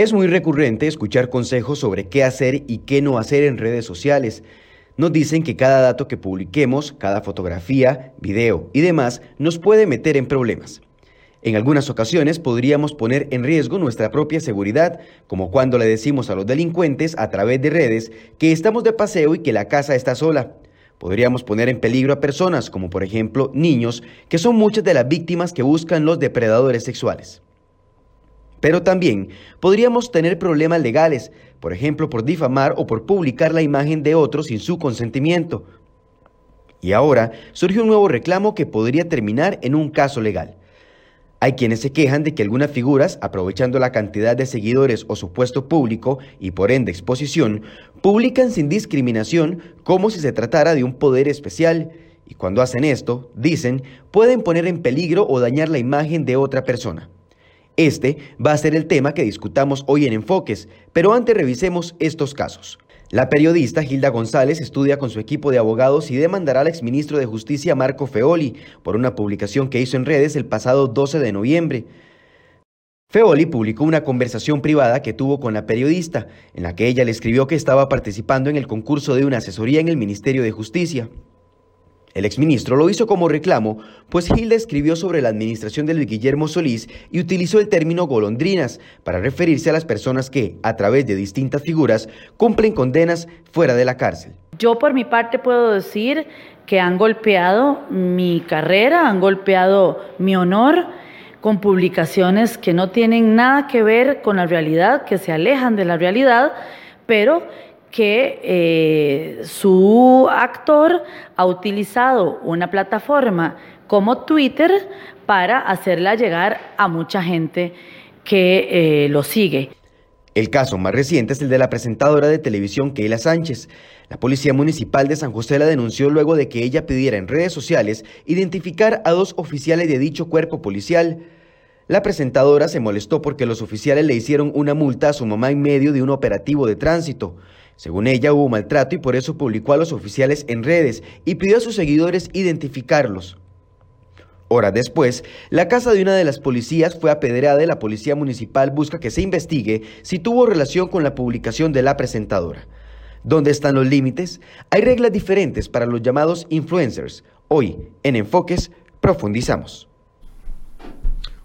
Es muy recurrente escuchar consejos sobre qué hacer y qué no hacer en redes sociales. Nos dicen que cada dato que publiquemos, cada fotografía, video y demás nos puede meter en problemas. En algunas ocasiones podríamos poner en riesgo nuestra propia seguridad, como cuando le decimos a los delincuentes a través de redes que estamos de paseo y que la casa está sola. Podríamos poner en peligro a personas, como por ejemplo niños, que son muchas de las víctimas que buscan los depredadores sexuales. Pero también podríamos tener problemas legales, por ejemplo por difamar o por publicar la imagen de otro sin su consentimiento. Y ahora surge un nuevo reclamo que podría terminar en un caso legal. Hay quienes se quejan de que algunas figuras, aprovechando la cantidad de seguidores o su puesto público y por ende exposición, publican sin discriminación como si se tratara de un poder especial. Y cuando hacen esto, dicen, pueden poner en peligro o dañar la imagen de otra persona. Este va a ser el tema que discutamos hoy en Enfoques, pero antes revisemos estos casos. La periodista Gilda González estudia con su equipo de abogados y demandará al exministro de Justicia Marco Feoli por una publicación que hizo en redes el pasado 12 de noviembre. Feoli publicó una conversación privada que tuvo con la periodista, en la que ella le escribió que estaba participando en el concurso de una asesoría en el Ministerio de Justicia. El exministro lo hizo como reclamo, pues Hilda escribió sobre la administración de Guillermo Solís y utilizó el término golondrinas para referirse a las personas que, a través de distintas figuras, cumplen condenas fuera de la cárcel. Yo por mi parte puedo decir que han golpeado mi carrera, han golpeado mi honor con publicaciones que no tienen nada que ver con la realidad, que se alejan de la realidad, pero que eh, su actor ha utilizado una plataforma como Twitter para hacerla llegar a mucha gente que eh, lo sigue. El caso más reciente es el de la presentadora de televisión Keila Sánchez. La Policía Municipal de San José la denunció luego de que ella pidiera en redes sociales identificar a dos oficiales de dicho cuerpo policial. La presentadora se molestó porque los oficiales le hicieron una multa a su mamá en medio de un operativo de tránsito. Según ella hubo maltrato y por eso publicó a los oficiales en redes y pidió a sus seguidores identificarlos. Horas después, la casa de una de las policías fue apedreada y la policía municipal busca que se investigue si tuvo relación con la publicación de la presentadora. ¿Dónde están los límites? Hay reglas diferentes para los llamados influencers. Hoy, en Enfoques, profundizamos.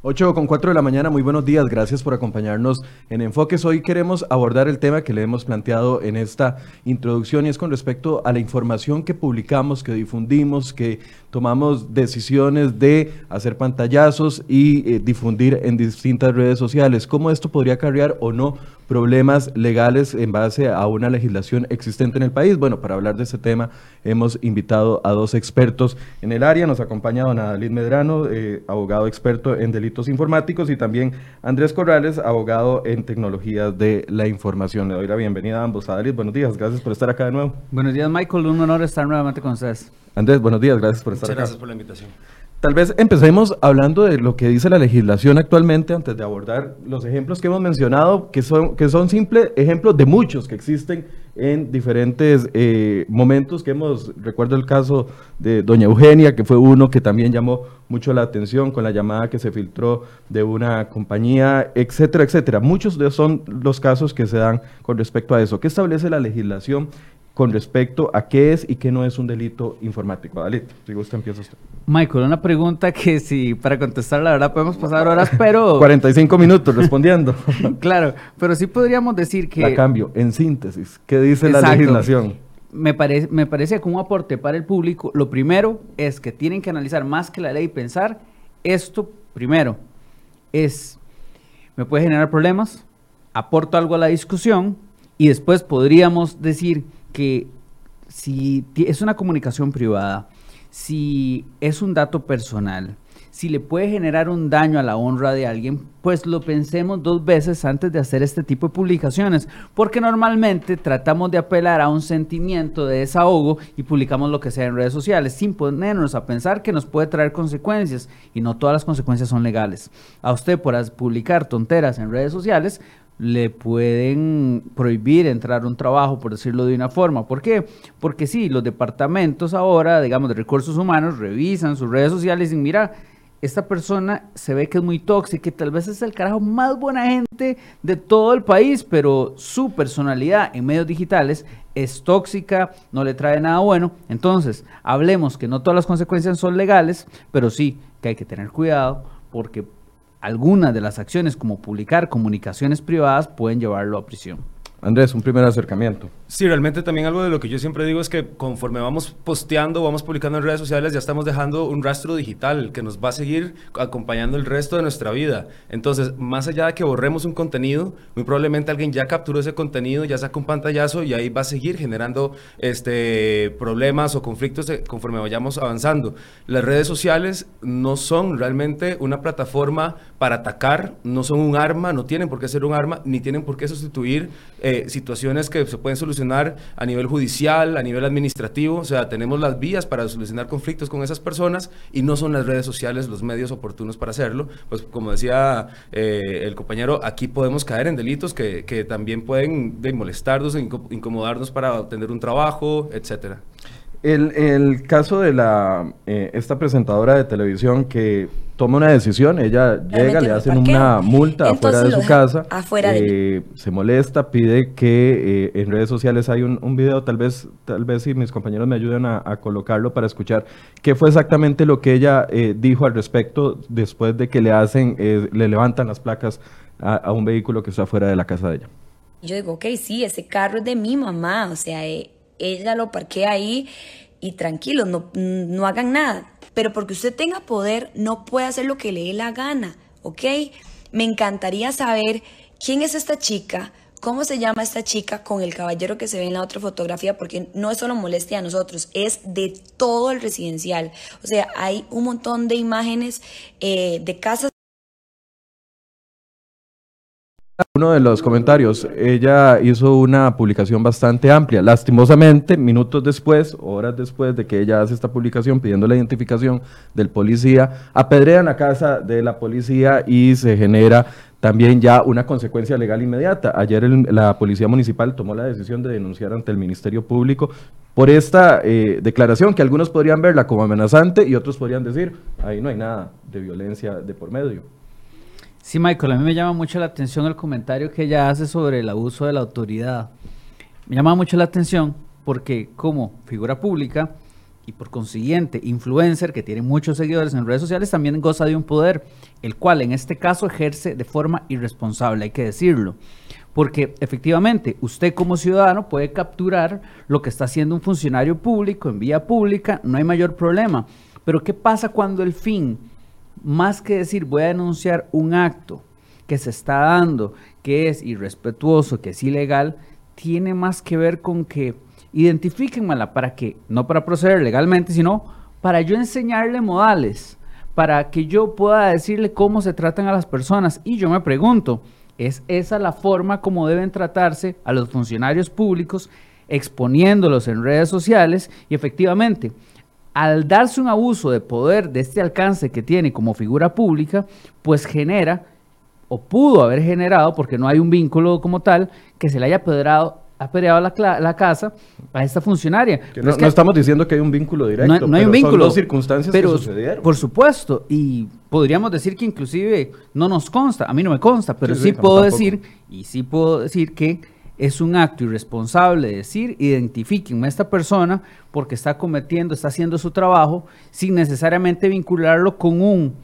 8 con 4 de la mañana, muy buenos días, gracias por acompañarnos en Enfoques. Hoy queremos abordar el tema que le hemos planteado en esta introducción y es con respecto a la información que publicamos, que difundimos, que tomamos decisiones de hacer pantallazos y eh, difundir en distintas redes sociales. ¿Cómo esto podría acarrear o no problemas legales en base a una legislación existente en el país. Bueno, para hablar de ese tema hemos invitado a dos expertos en el área. Nos acompaña don Adalid Medrano, eh, abogado experto en delitos informáticos, y también Andrés Corrales, abogado en tecnologías de la información. Le doy la bienvenida a ambos. Adalid, buenos días, gracias por estar acá de nuevo. Buenos días, Michael. Un honor estar nuevamente con ustedes. Andrés, buenos días, gracias por estar acá. Gracias por la invitación. Tal vez empecemos hablando de lo que dice la legislación actualmente antes de abordar los ejemplos que hemos mencionado, que son, que son simples ejemplos de muchos que existen en diferentes eh, momentos que hemos, recuerdo el caso de doña Eugenia, que fue uno que también llamó mucho la atención con la llamada que se filtró de una compañía, etcétera, etcétera. Muchos de son los casos que se dan con respecto a eso. ¿Qué establece la legislación con respecto a qué es y qué no es un delito informático. Dalit, si gusta empieza usted. Michael, una pregunta que si para contestar la verdad podemos pasar horas, pero... 45 minutos respondiendo. claro, pero sí podríamos decir que... La cambio, en síntesis, ¿qué dice la legislación? Me, parece, me parece que un aporte para el público, lo primero es que tienen que analizar más que la ley y pensar, esto primero es, me puede generar problemas, aporto algo a la discusión y después podríamos decir que si es una comunicación privada, si es un dato personal, si le puede generar un daño a la honra de alguien, pues lo pensemos dos veces antes de hacer este tipo de publicaciones, porque normalmente tratamos de apelar a un sentimiento de desahogo y publicamos lo que sea en redes sociales, sin ponernos a pensar que nos puede traer consecuencias, y no todas las consecuencias son legales. A usted por publicar tonteras en redes sociales, le pueden prohibir entrar a un trabajo, por decirlo de una forma. ¿Por qué? Porque sí, los departamentos ahora, digamos, de recursos humanos, revisan sus redes sociales y mira, esta persona se ve que es muy tóxica y tal vez es el carajo más buena gente de todo el país, pero su personalidad en medios digitales es tóxica, no le trae nada bueno. Entonces, hablemos que no todas las consecuencias son legales, pero sí que hay que tener cuidado porque algunas de las acciones como publicar comunicaciones privadas pueden llevarlo a prisión. Andrés, un primer acercamiento. Sí, realmente también algo de lo que yo siempre digo es que conforme vamos posteando, vamos publicando en redes sociales, ya estamos dejando un rastro digital que nos va a seguir acompañando el resto de nuestra vida. Entonces, más allá de que borremos un contenido, muy probablemente alguien ya capturó ese contenido, ya sacó un pantallazo y ahí va a seguir generando este, problemas o conflictos conforme vayamos avanzando. Las redes sociales no son realmente una plataforma para atacar, no son un arma, no tienen por qué ser un arma, ni tienen por qué sustituir eh, situaciones que se pueden solucionar a nivel judicial, a nivel administrativo, o sea, tenemos las vías para solucionar conflictos con esas personas y no son las redes sociales los medios oportunos para hacerlo. Pues como decía eh, el compañero, aquí podemos caer en delitos que, que también pueden de molestarnos, incomodarnos para obtener un trabajo, etcétera. El, el, caso de la eh, esta presentadora de televisión que toma una decisión, ella llega, le hacen una multa afuera de su casa, eh, se molesta, pide que eh, en redes sociales hay un, un, video, tal vez, tal vez si mis compañeros me ayuden a, colocarlo para escuchar qué fue exactamente lo que ella dijo al respecto después de que le hacen, le levantan las placas a, a, un vehículo que está fuera de la casa de ella. Yo digo, ok, sí, ese carro es de mi mamá, o sea, ella lo parquea ahí y tranquilo, no, no hagan nada. Pero porque usted tenga poder, no puede hacer lo que le dé la gana, ¿ok? Me encantaría saber quién es esta chica, cómo se llama esta chica con el caballero que se ve en la otra fotografía, porque no es solo molestia a nosotros, es de todo el residencial. O sea, hay un montón de imágenes eh, de casas uno de los comentarios, ella hizo una publicación bastante amplia. Lastimosamente, minutos después, horas después de que ella hace esta publicación pidiendo la identificación del policía, apedrean la casa de la policía y se genera también ya una consecuencia legal inmediata. Ayer la Policía Municipal tomó la decisión de denunciar ante el Ministerio Público por esta eh, declaración que algunos podrían verla como amenazante y otros podrían decir, ahí no hay nada de violencia de por medio. Sí, Michael, a mí me llama mucho la atención el comentario que ella hace sobre el abuso de la autoridad. Me llama mucho la atención porque como figura pública y por consiguiente influencer que tiene muchos seguidores en redes sociales también goza de un poder, el cual en este caso ejerce de forma irresponsable, hay que decirlo. Porque efectivamente usted como ciudadano puede capturar lo que está haciendo un funcionario público en vía pública, no hay mayor problema. Pero ¿qué pasa cuando el fin más que decir voy a denunciar un acto que se está dando, que es irrespetuoso, que es ilegal, tiene más que ver con que identifíquenmela para que, no para proceder legalmente, sino para yo enseñarle modales, para que yo pueda decirle cómo se tratan a las personas. Y yo me pregunto, ¿es esa la forma como deben tratarse a los funcionarios públicos, exponiéndolos en redes sociales? Y efectivamente, al darse un abuso de poder de este alcance que tiene como figura pública, pues genera, o pudo haber generado, porque no hay un vínculo como tal, que se le haya apedrado la, la, casa a esta funcionaria. no, estamos diciendo que hay un vínculo directo, no, hay un vínculo, son dos circunstancias pero, que sucedieron. Por supuesto, y podríamos decir que inclusive no nos consta, a mí no me consta, pero sí, puedo decir, y sí puedo decir que es un acto irresponsable decir, identifiquen a esta persona porque está cometiendo, está haciendo su trabajo sin necesariamente vincularlo con un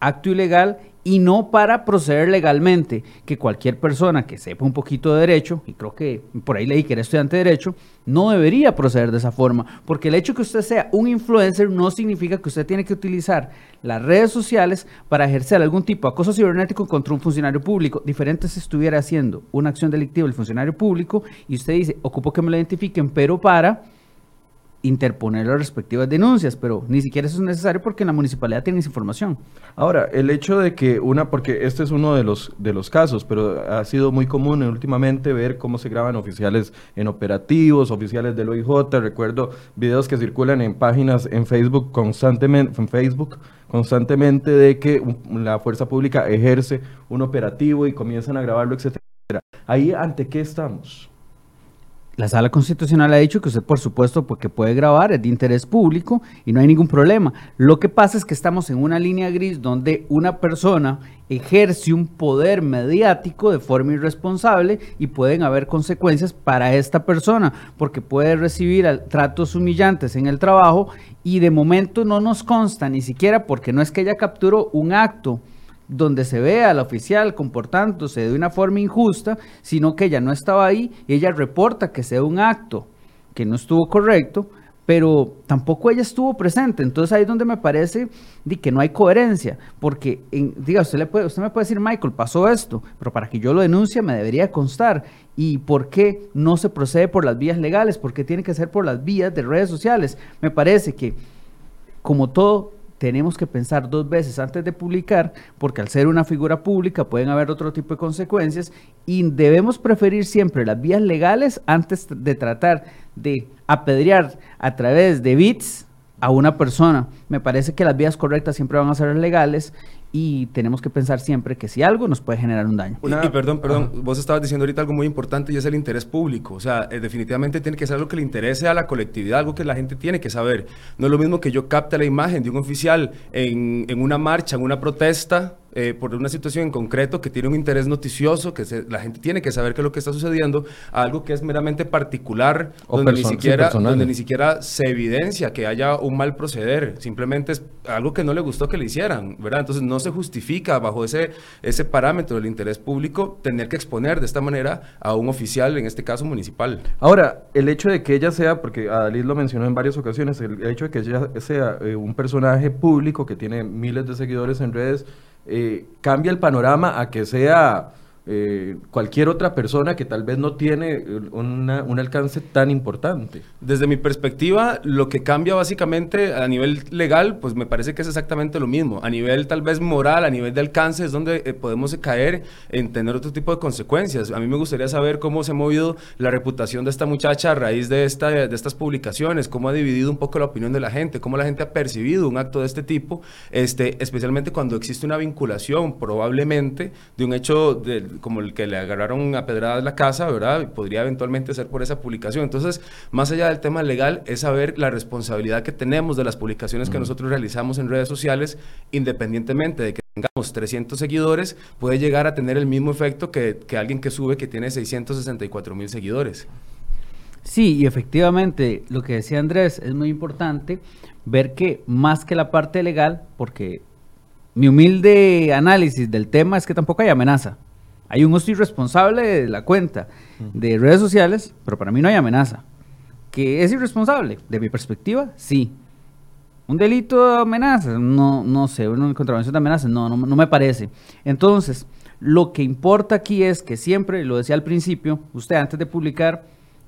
acto ilegal y no para proceder legalmente, que cualquier persona que sepa un poquito de derecho, y creo que por ahí leí que era estudiante de derecho, no debería proceder de esa forma, porque el hecho que usted sea un influencer no significa que usted tiene que utilizar las redes sociales para ejercer algún tipo de acoso cibernético contra un funcionario público. Diferente si estuviera haciendo una acción delictiva el funcionario público y usted dice, ocupo que me lo identifiquen, pero para interponer las respectivas denuncias, pero ni siquiera eso es necesario porque en la municipalidad tiene esa información. Ahora, el hecho de que una, porque este es uno de los, de los casos, pero ha sido muy común últimamente ver cómo se graban oficiales en operativos, oficiales del OIJ, recuerdo videos que circulan en páginas en Facebook constantemente, en Facebook, constantemente de que la fuerza pública ejerce un operativo y comienzan a grabarlo, etcétera. Ahí, ¿ante qué estamos? La sala constitucional ha dicho que usted, por supuesto, porque puede grabar, es de interés público y no hay ningún problema. Lo que pasa es que estamos en una línea gris donde una persona ejerce un poder mediático de forma irresponsable y pueden haber consecuencias para esta persona, porque puede recibir tratos humillantes en el trabajo y de momento no nos consta ni siquiera porque no es que ella capturó un acto donde se ve al oficial comportándose de una forma injusta, sino que ella no estaba ahí y ella reporta que sea un acto que no estuvo correcto, pero tampoco ella estuvo presente. Entonces ahí es donde me parece que no hay coherencia, porque diga, usted, le puede, usted me puede decir, Michael, pasó esto, pero para que yo lo denuncie me debería constar. ¿Y por qué no se procede por las vías legales? ¿Por qué tiene que ser por las vías de redes sociales? Me parece que, como todo, tenemos que pensar dos veces antes de publicar, porque al ser una figura pública pueden haber otro tipo de consecuencias y debemos preferir siempre las vías legales antes de tratar de apedrear a través de bits a una persona. Me parece que las vías correctas siempre van a ser legales y tenemos que pensar siempre que si algo nos puede generar un daño. Y, perdón, perdón, vos estabas diciendo ahorita algo muy importante y es el interés público. O sea, eh, definitivamente tiene que ser algo que le interese a la colectividad, algo que la gente tiene que saber. No es lo mismo que yo capte la imagen de un oficial en, en una marcha, en una protesta, eh, por una situación en concreto que tiene un interés noticioso, que la gente tiene que saber qué es lo que está sucediendo, algo que es meramente particular, donde, ni siquiera, donde ni siquiera se evidencia que haya un mal proceder, simplemente es algo que no le gustó que le hicieran, ¿verdad? Entonces no se justifica bajo ese, ese parámetro del interés público tener que exponer de esta manera a un oficial, en este caso municipal. Ahora, el hecho de que ella sea, porque Adalid lo mencionó en varias ocasiones, el hecho de que ella sea eh, un personaje público que tiene miles de seguidores en redes, eh, cambia el panorama a que sea eh, cualquier otra persona que tal vez no tiene eh, un alcance tan importante. Desde mi perspectiva, lo que cambia básicamente a nivel legal, pues me parece que es exactamente lo mismo. A nivel tal vez moral, a nivel de alcance, es donde eh, podemos caer en tener otro tipo de consecuencias. A mí me gustaría saber cómo se ha movido la reputación de esta muchacha a raíz de, esta, de estas publicaciones, cómo ha dividido un poco la opinión de la gente, cómo la gente ha percibido un acto de este tipo, este, especialmente cuando existe una vinculación probablemente de un hecho de como el que le agarraron a pedradas la casa, ¿verdad? Podría eventualmente ser por esa publicación. Entonces, más allá del tema legal, es saber la responsabilidad que tenemos de las publicaciones que nosotros realizamos en redes sociales, independientemente de que tengamos 300 seguidores, puede llegar a tener el mismo efecto que, que alguien que sube que tiene 664 mil seguidores. Sí, y efectivamente, lo que decía Andrés es muy importante ver que más que la parte legal, porque mi humilde análisis del tema es que tampoco hay amenaza. Hay un uso irresponsable de la cuenta de redes sociales, pero para mí no hay amenaza. ¿Que es irresponsable? De mi perspectiva, sí. ¿Un delito de amenaza? No, no sé, una contravención de amenaza, no, no, no me parece. Entonces, lo que importa aquí es que siempre, lo decía al principio, usted antes de publicar,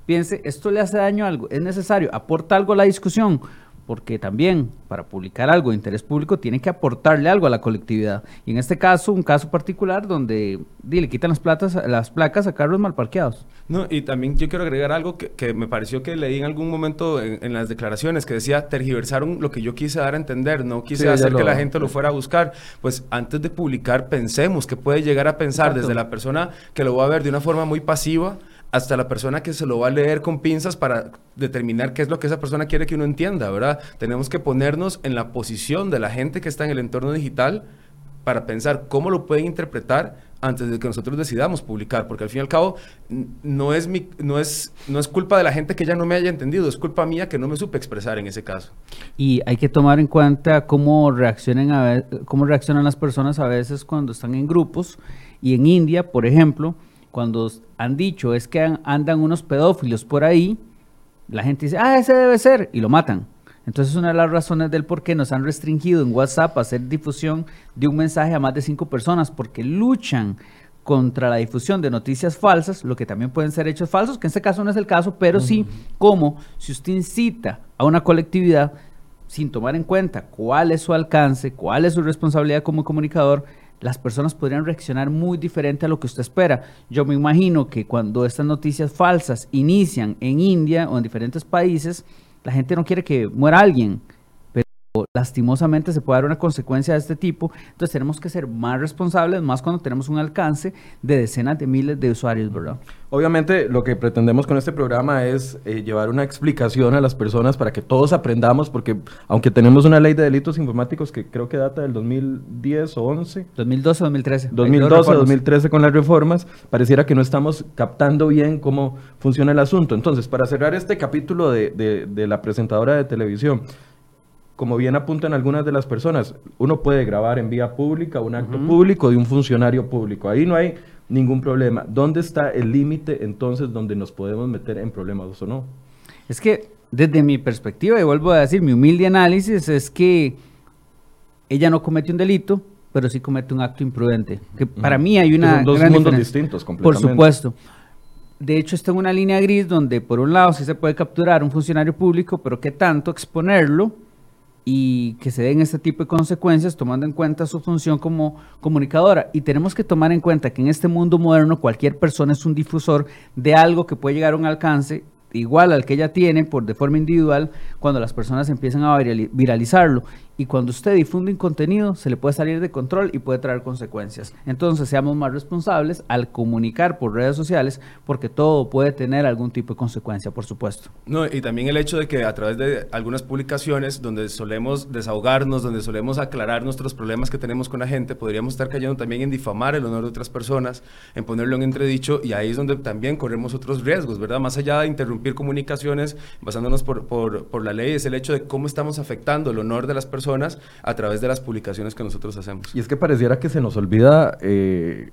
piense, esto le hace daño a algo, es necesario, aporta algo a la discusión, porque también para publicar algo de interés público tiene que aportarle algo a la colectividad. Y en este caso, un caso particular donde le quitan las, platas, las placas a carros mal parqueados. No, y también yo quiero agregar algo que, me pareció que leí en algún momento en, las declaraciones, que decía, tergiversaron lo que yo quise dar a entender, no quise hacer que la gente lo fuera a buscar. Pues antes de publicar, pensemos que puede llegar a pensar desde la persona que lo va a ver de una forma muy pasiva, hasta la persona que se lo va a leer con pinzas para determinar qué es lo que esa persona quiere que uno entienda, ¿verdad? Tenemos que ponernos en la posición de la gente que está en el entorno digital para pensar cómo lo pueden interpretar antes de que nosotros decidamos publicar, porque al fin y al cabo no es, mi, no, es, no es culpa de la gente que ya no me haya entendido, es culpa mía que no me supe expresar en ese caso. Y hay que tomar en cuenta cómo, reaccionan a, cómo reaccionan las personas a veces cuando están en grupos, y en India, por ejemplo, cuando han dicho es que andan unos pedófilos por ahí, la gente dice, ah, ese debe ser, y lo matan. Entonces, una de las razones del por qué nos han restringido en WhatsApp a hacer difusión de un mensaje a más de cinco personas, porque luchan contra la difusión de noticias falsas, lo que también pueden ser hechos falsos, que en este caso no es el caso, pero sí como si usted incita a una colectividad sin tomar en cuenta cuál es su alcance, cuál es su responsabilidad como comunicador, las personas podrían reaccionar muy diferente a lo que usted espera. Yo me imagino que cuando estas noticias falsas inician en India o en diferentes países, la gente no quiere que muera alguien, lastimosamente se puede dar una consecuencia de este tipo. Entonces tenemos que ser más responsables, más cuando tenemos un alcance de decenas de miles de usuarios, ¿verdad? Obviamente lo que pretendemos con este programa es eh, llevar una explicación a las personas para que todos aprendamos, porque aunque tenemos una ley de delitos informáticos que creo que data del 2010 o 11. 2012 o 2013. 2012 2013 con las reformas, pareciera que no estamos captando bien cómo funciona el asunto. Entonces, para cerrar este capítulo de, de la presentadora de televisión, como bien apuntan algunas de las personas, uno puede grabar en vía pública un acto público de un funcionario público. Ahí no hay ningún problema. ¿Dónde está el límite entonces donde nos podemos meter en problemas o no? Es que desde mi perspectiva, y vuelvo a decir, mi humilde análisis es que ella no comete un delito, pero sí comete un acto imprudente. Que para mí hay una... son dos mundos distintos completamente. Por supuesto. De hecho, está en una línea gris donde por un lado sí se puede capturar un funcionario público, pero ¿qué tanto exponerlo? Y que se den este tipo de consecuencias tomando en cuenta su función como comunicadora. Y tenemos que tomar en cuenta que en este mundo moderno cualquier persona es un difusor de algo que puede llegar a un alcance igual al que ella tiene por de forma individual cuando las personas empiezan a viralizarlo y cuando usted difunde un contenido se le puede salir de control y puede traer consecuencias. Entonces seamos más responsables al comunicar por redes sociales porque todo puede tener algún tipo de consecuencia, por supuesto. No, y también el hecho de que a través de algunas publicaciones donde solemos desahogarnos, donde solemos aclarar nuestros problemas que tenemos con la gente, podríamos estar cayendo también en difamar el honor de otras personas, en ponerlo en entredicho y ahí es donde también corremos otros riesgos, ¿verdad? Más allá de interrumpir comunicaciones, basándonos por, por, por la ley, es el hecho de cómo estamos afectando el honor de las personas a través de las publicaciones que nosotros hacemos. Y es que pareciera que se nos olvida eh,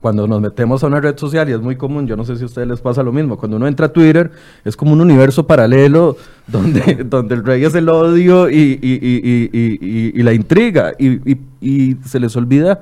cuando nos metemos a una red social, y es muy común, yo no sé si a ustedes les pasa lo mismo, cuando uno entra a Twitter es como un universo paralelo donde, donde el rey es el odio y, y la intriga, y se les olvida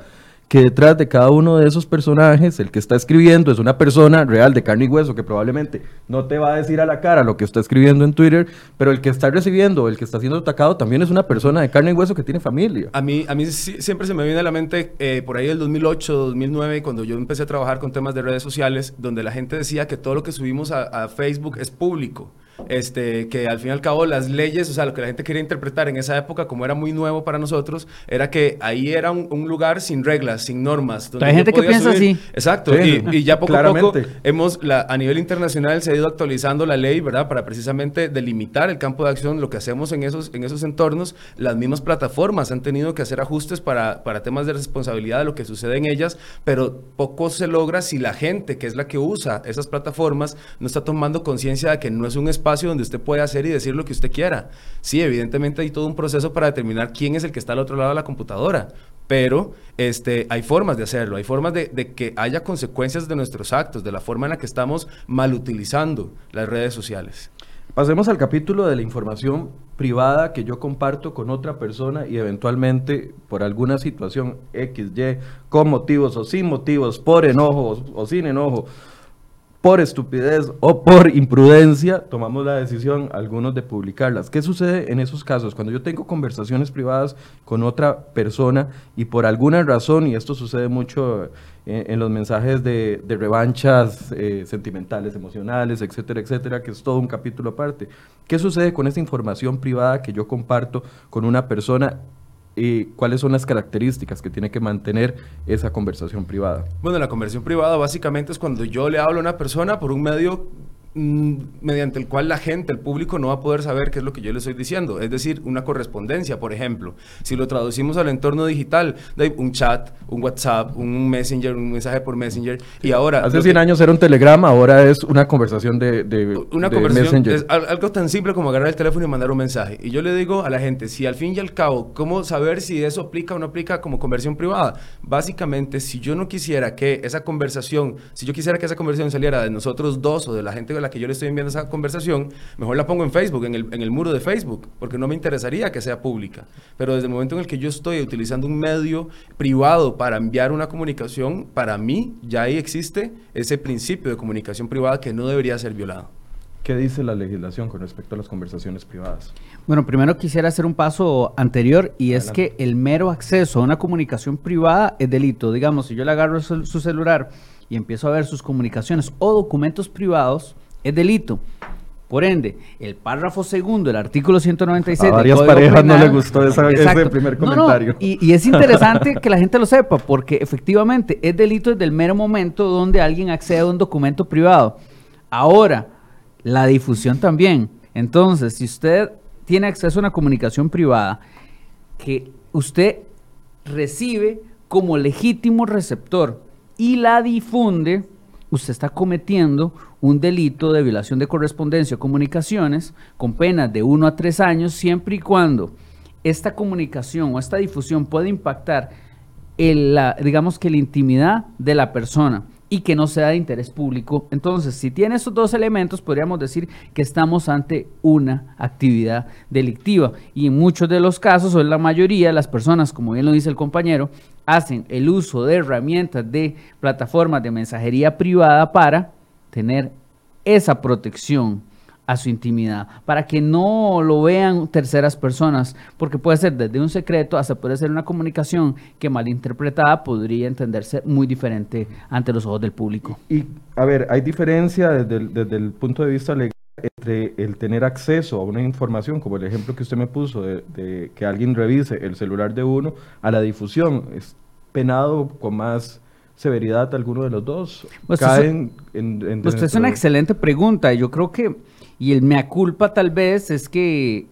que detrás de cada uno de esos personajes, el que está escribiendo es una persona real de carne y hueso que probablemente no te va a decir a la cara lo que está escribiendo en Twitter, pero el que está recibiendo, el que está siendo atacado, también es una persona de carne y hueso que tiene familia. A mí, a mí siempre se me viene a la mente eh, por ahí el 2008, 2009, cuando yo empecé a trabajar con temas de redes sociales, donde la gente decía que todo lo que subimos a Facebook es público este, que al fin y al cabo las leyes, o sea, lo que la gente quería interpretar en esa época, como era muy nuevo para nosotros, era que ahí era un, lugar sin reglas, sin normas. Hay gente que piensa así. Exacto, y, ya poco a poco hemos, la, a nivel internacional se ha ido actualizando la ley, ¿verdad? Para precisamente delimitar el campo de acción, lo que hacemos en esos, en esos entornos. Las mismas plataformas han tenido que hacer ajustes para, para temas de responsabilidad de lo que sucede en ellas, pero poco se logra si la gente, que es la que usa esas plataformas, no está tomando conciencia de que no es un espacio espacio donde usted puede hacer y decir lo que usted quiera. Sí, evidentemente hay todo un proceso para determinar quién es el que está al otro lado de la computadora, pero este, hay formas de hacerlo, hay formas de, de, que haya consecuencias de nuestros actos, de la forma en la que estamos mal utilizando las redes sociales. Pasemos al capítulo de la información privada que yo comparto con otra persona y eventualmente por alguna situación X, Y, con motivos o sin motivos, por enojo o sin enojo, por estupidez o por imprudencia, tomamos la decisión algunos de publicarlas. ¿Qué sucede en esos casos? Cuando yo tengo conversaciones privadas con otra persona y por alguna razón, y esto sucede mucho en, los mensajes de, revanchas eh, sentimentales, emocionales, etcétera, etcétera, que es todo un capítulo aparte. ¿Qué sucede con esa información privada que yo comparto con una persona y cuáles son las características que tiene que mantener esa conversación privada. Bueno, la conversación privada básicamente es cuando yo le hablo a una persona por un medio mediante el cual la gente, el público no va a poder saber qué es lo que yo le estoy diciendo. Es decir, una correspondencia, por ejemplo. Si lo traducimos al entorno digital, un chat, un WhatsApp, un Messenger, un mensaje por Messenger. Y ahora... Hace 100 años era un telegrama, ahora es una conversación de, de Una conversación Messenger. es algo tan simple como agarrar el teléfono y mandar un mensaje. Y yo le digo a la gente, si al fin y al cabo, ¿cómo saber si eso aplica o no aplica como conversión privada? Básicamente, si yo no quisiera que esa conversación, si yo quisiera que esa conversación saliera de nosotros dos o de la gente la que yo le estoy enviando esa conversación, mejor la pongo en Facebook, en el, en el muro de Facebook, porque no me interesaría que sea pública. Pero desde el momento en el que yo estoy utilizando un medio privado para enviar una comunicación, para mí ya ahí existe ese principio de comunicación privada que no debería ser violado. ¿Qué dice la legislación con respecto a las conversaciones privadas? Bueno, primero quisiera hacer un paso anterior y es que el mero acceso a una comunicación privada es delito. Digamos, si yo le agarro su, su celular y empiezo a ver sus comunicaciones o documentos privados, es delito. Por ende, el párrafo segundo del artículo 196 A del varias Código parejas no le gustó esa- ese primer No, no, comentario. y, y es interesante que la gente lo sepa, porque efectivamente es delito desde el mero momento donde alguien accede a un documento privado. Ahora, la difusión también. Entonces, si usted tiene acceso a una comunicación privada que usted recibe como legítimo receptor y la difunde, usted está cometiendo un delito de violación de correspondencia o comunicaciones con penas de 1 a 3 años siempre y cuando esta comunicación o esta difusión pueda impactar el, la, digamos que la intimidad de la persona y que no sea de interés público. Entonces, si tiene esos dos elementos, podríamos decir que estamos ante una actividad delictiva. Y en muchos de los casos, o en la mayoría, las personas, como bien lo dice el compañero, hacen el uso de herramientas de plataformas de mensajería privada para tener esa protección a su intimidad, para que no lo vean terceras personas, porque puede ser desde un secreto hasta puede ser una comunicación que malinterpretada podría entenderse muy diferente ante los ojos del público. Y, a ver, hay diferencia desde el, desde el punto de vista legal entre el tener acceso a una información, como el ejemplo que usted me puso, de, de que alguien revise el celular de uno, a la difusión. ¿Es penado con más severidad alguno de los dos? Pues ¿Caen en, en- Pues es una excelente pregunta. Yo creo que, y el mea culpa tal vez es que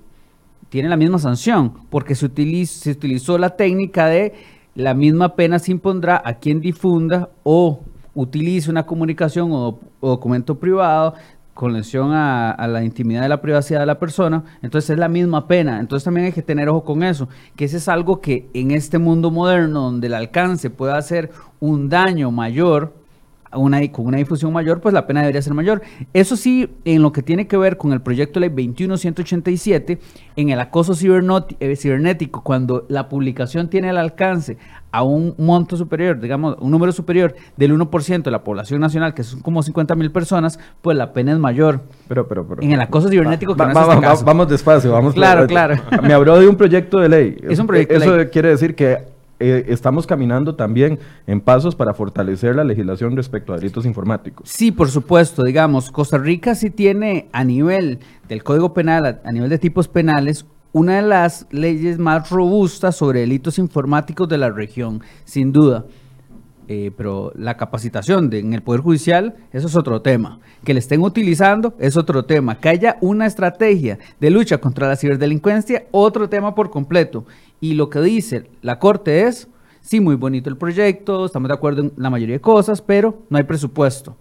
tiene la misma sanción, porque se, utiliz- se utilizó la técnica de la misma pena se impondrá a quien difunda o utilice una comunicación o, documento privado con lesión a, la intimidad de la privacidad de la persona, entonces es la misma pena. Entonces también hay que tener ojo con eso, que ese es algo que en este mundo moderno donde el alcance puede hacer un daño mayor, una, con una difusión mayor, pues la pena debería ser mayor. Eso sí, en lo que tiene que ver con el proyecto de ley 21187, en el acoso eh, cibernético, cuando la publicación tiene el alcance a un monto superior, digamos, un número superior del 1% de la población nacional, que son como 50 mil personas, pues la pena es mayor. Pero, pero, pero. En el acoso cibernético, que Va- es este va- caso. Vamos despacio, vamos. Claro, claro. Me habló de un proyecto de ley. Es un proyecto de Eso ley. quiere decir que eh, estamos caminando también en pasos para fortalecer la legislación respecto a delitos informáticos. Sí, por supuesto, digamos, Costa Rica sí tiene a nivel del Código Penal, a, a nivel de tipos penales, una de las leyes más robustas sobre delitos informáticos de la región, sin duda. Eh, pero la capacitación en el Poder Judicial, eso es otro tema. Que le estén utilizando es otro tema. Que haya una estrategia de lucha contra la ciberdelincuencia, otro tema por completo. Y lo que dice la Corte es, sí, muy bonito el proyecto, estamos de acuerdo en la mayoría de cosas, pero no hay presupuesto.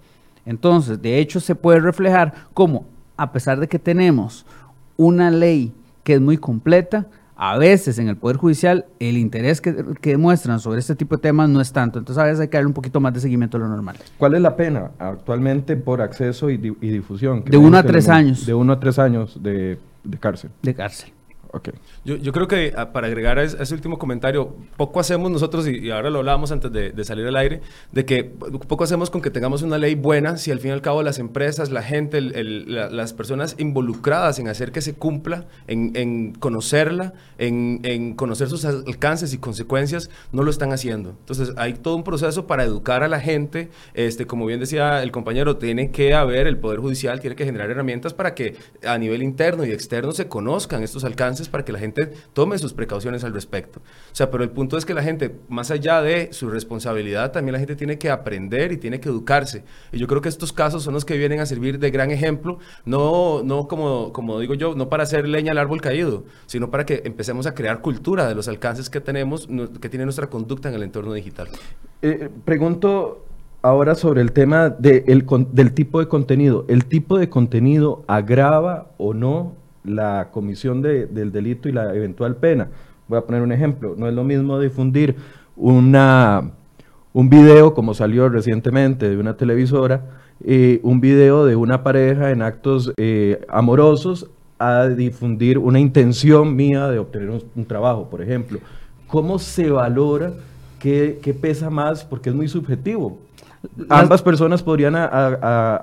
Entonces, de hecho, se puede reflejar como, a pesar de que tenemos una ley que es muy completa, a veces en el Poder Judicial el interés que, que demuestran sobre este tipo de temas no es tanto. Entonces, a veces hay que darle un poquito más de seguimiento a lo normal. ¿Cuál es la pena actualmente por acceso y, di- y difusión? De uno a tres años. De uno a tres años de, de cárcel. De cárcel. Yo, yo creo que ah, para agregar a es- a ese último comentario, poco hacemos nosotros, y, y ahora lo hablábamos antes de, de salir al aire, de que poco hacemos con que tengamos una ley buena si al fin y al cabo las empresas, la gente, el- el- la- las personas involucradas en hacer que se cumpla, en, en conocerla, en, en conocer sus al- alcances y consecuencias, no lo están haciendo. Entonces hay todo un proceso para educar a la gente, este, como bien decía el compañero, tiene que haber, el Poder Judicial tiene que generar herramientas para que a nivel interno y externo se conozcan estos alcances para que la gente tome sus precauciones al respecto. O sea, pero el punto es que la gente, más allá de su responsabilidad, también la gente tiene que aprender y tiene que educarse. Y yo creo que estos casos son los que vienen a servir de gran ejemplo, no, no como, como digo yo, no para hacer leña al árbol caído, sino para que empecemos a crear cultura de los alcances que tenemos, que tiene nuestra conducta en el entorno digital. Eh, pregunto ahora sobre el tema de el del tipo de contenido. ¿El tipo de contenido agrava o no la comisión de- del delito y la eventual pena? Voy a poner un ejemplo. No es lo mismo difundir una, un video, como salió recientemente de una televisora, eh, un video de una pareja en actos eh, amorosos, a difundir una intención mía de obtener un, un trabajo, por ejemplo. ¿Cómo se valora qué, qué pesa más? Porque es muy subjetivo. Ambas personas podrían a- a-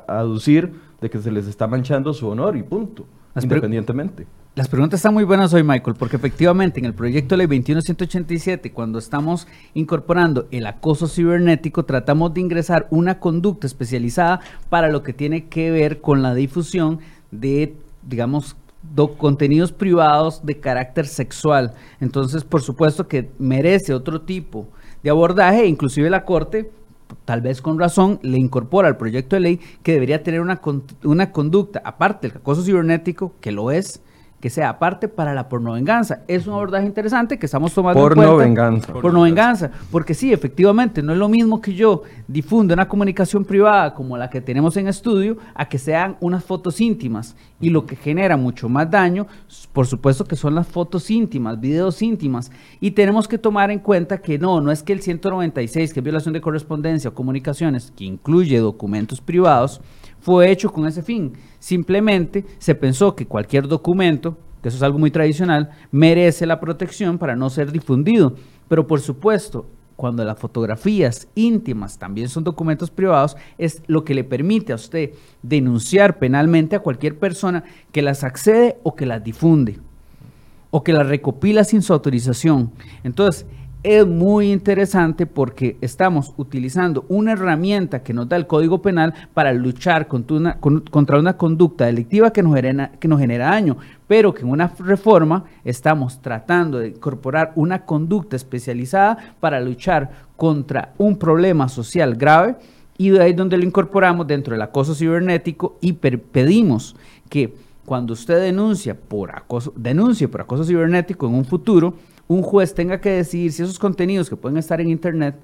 a- aducir de que se les está manchando su honor y punto, Las independientemente. Las preguntas están muy buenas hoy, Michael, porque efectivamente en el proyecto ley 21187, cuando estamos incorporando el acoso cibernético, tratamos de ingresar una conducta especializada para lo que tiene que ver con la difusión de, digamos, contenidos privados de carácter sexual. Entonces, por supuesto que merece otro tipo de abordaje, inclusive la Corte tal vez con razón, le incorpora al proyecto de ley que debería tener una, una conducta, aparte del acoso cibernético, que lo es, que sea aparte para la pornovenganza. Es un abordaje interesante que estamos tomando en cuenta. Venganza. Pornovenganza. Porque sí, efectivamente, no es lo mismo que yo difunda una comunicación privada como la que tenemos en estudio a que sean unas fotos íntimas. Y lo que genera mucho más daño, por supuesto que son las fotos íntimas, videos íntimas. Y tenemos que tomar en cuenta que no, no es que el 196, que es violación de correspondencia o comunicaciones, que incluye documentos privados, fue hecho con ese fin. Simplemente se pensó que cualquier documento, que eso es algo muy tradicional, merece la protección para no ser difundido. Pero por supuesto, cuando las fotografías íntimas también son documentos privados, es lo que le permite a usted denunciar penalmente a cualquier persona que las accede o que las difunde o que las recopila sin su autorización. Entonces, es muy interesante porque estamos utilizando una herramienta que nos da el Código Penal para luchar contra una, conducta delictiva que nos, genera, que nos genera daño, pero que en una reforma estamos tratando de incorporar una conducta especializada para luchar contra un problema social grave y de ahí donde lo incorporamos dentro del acoso cibernético y pedimos que cuando usted denuncia por acoso, denuncie por acoso cibernético en un futuro, un juez tenga que decidir si esos contenidos que pueden estar en Internet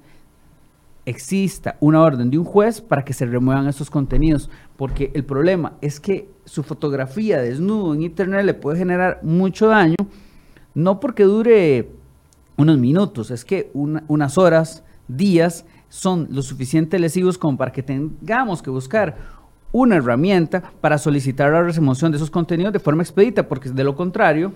exista una orden de un juez para que se remuevan esos contenidos, porque el problema es que su fotografía desnudo en Internet le puede generar mucho daño, no porque dure unos minutos, es que unas horas, días, son lo suficiente lesivos como para que tengamos que buscar una herramienta para solicitar la remoción de esos contenidos de forma expedita, porque de lo contrario,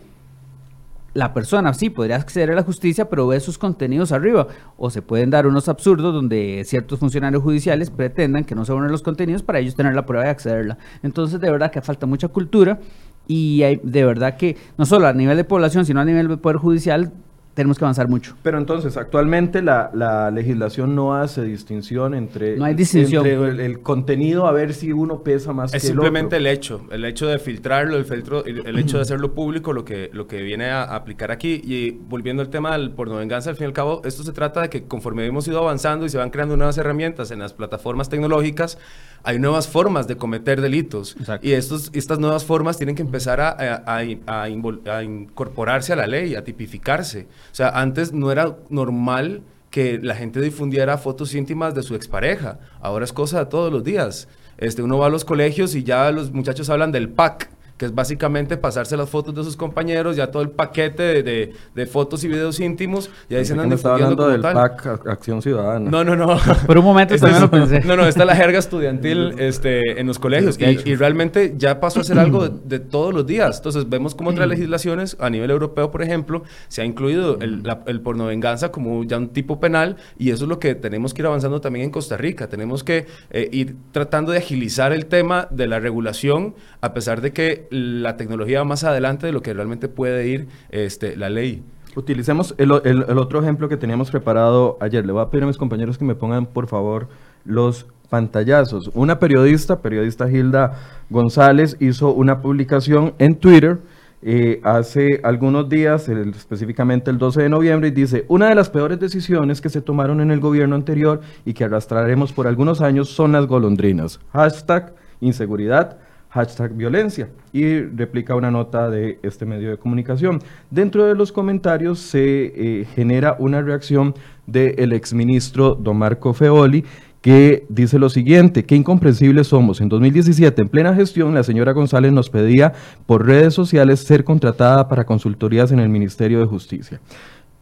la persona sí podría acceder a la justicia, pero ve sus contenidos arriba. O se pueden dar unos absurdos donde ciertos funcionarios judiciales pretendan que no se unen los contenidos para ellos tener la prueba de accederla. Entonces, de verdad que falta mucha cultura y hay, de verdad que no solo a nivel de población, sino a nivel de poder judicial, tenemos que avanzar mucho. Pero entonces, actualmente la, legislación no hace distinción entre, no hay distinción. el, contenido a ver si uno pesa más es que simplemente el, hecho, el hecho de filtrarlo, el, filtro, el, hecho de hacerlo público, lo que, lo que viene a, aplicar aquí. Y volviendo al tema del pornovenganza, al fin y al cabo, esto se trata de que conforme hemos ido avanzando y se van creando nuevas herramientas en las plataformas tecnológicas, hay nuevas formas de cometer delitos. Y estos, estas nuevas formas tienen que empezar a, a incorporarse a la ley, a tipificarse. O sea, antes no era normal que la gente difundiera fotos íntimas de su expareja. Ahora es cosa de todos los días. Este, uno va a los colegios y ya los muchachos hablan del pack que es básicamente pasarse las fotos de sus compañeros, ya todo el paquete de, de, fotos y videos íntimos, ya dicen no está hablando del PAC Acción Ciudadana. No, no, no. Por un momento también lo pensé. No, no, está la jerga estudiantil este, en los colegios y, y, realmente ya pasó a ser algo de, todos los días. Entonces vemos como otras legislaciones, a nivel europeo, por ejemplo, se ha incluido el, la, el pornovenganza como ya un tipo penal y eso es lo que tenemos que ir avanzando también en Costa Rica. Tenemos que eh, ir tratando de agilizar el tema de la regulación, a pesar de que la tecnología va más adelante de lo que realmente puede ir este, la ley. Utilicemos el, otro ejemplo que teníamos preparado ayer. Le voy a pedir a mis compañeros que me pongan, por favor, los pantallazos. Una periodista, periodista Hilda González, hizo una publicación en Twitter eh, hace algunos días, específicamente el 12 de noviembre, y dice, una de las peores decisiones que se tomaron en el gobierno anterior y que arrastraremos por algunos años son las golondrinas. Hashtag inseguridad hashtag violencia y replica una nota de este medio de comunicación. Dentro de los comentarios se eh, genera una reacción del exministro Don Marco Feoli que dice lo siguiente, qué incomprensibles somos. En 2017, en plena gestión, la señora González nos pedía por redes sociales ser contratada para consultorías en el Ministerio de Justicia.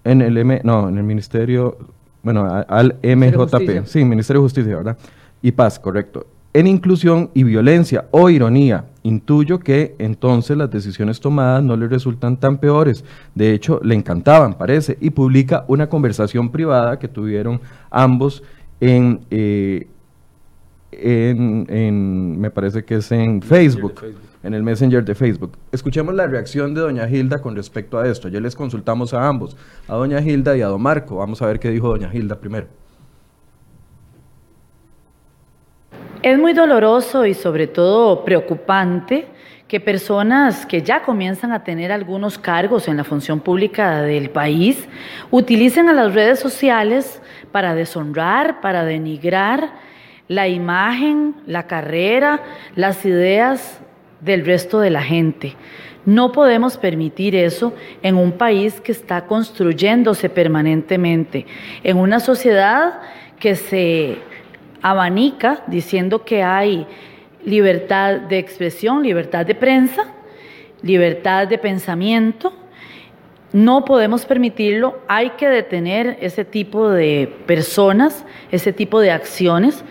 En el M, no, en el Ministerio, bueno, al MJP, sí, Ministerio de Justicia, ¿verdad? Y paz, correcto en inclusión y violencia o ironía. Intuyo que entonces las decisiones tomadas no le resultan tan peores. De hecho, le encantaban, parece, y publica una conversación privada que tuvieron ambos en, eh, en, me parece que es en Facebook, en el Messenger de Facebook. Escuchemos la reacción de doña Hilda con respecto a esto. Ya les consultamos a ambos, a doña Hilda y a don Marco. Vamos a ver qué dijo doña Hilda primero. Es muy doloroso y sobre todo preocupante que personas que ya comienzan a tener algunos cargos en la función pública del país utilicen a las redes sociales para deshonrar, para denigrar la imagen, la carrera, las ideas del resto de la gente. No podemos permitir eso en un país que está construyéndose permanentemente, en una sociedad que se abanica diciendo que hay libertad de expresión, libertad de prensa, libertad de pensamiento. No podemos permitirlo, hay que detener ese tipo de personas, ese tipo de acciones.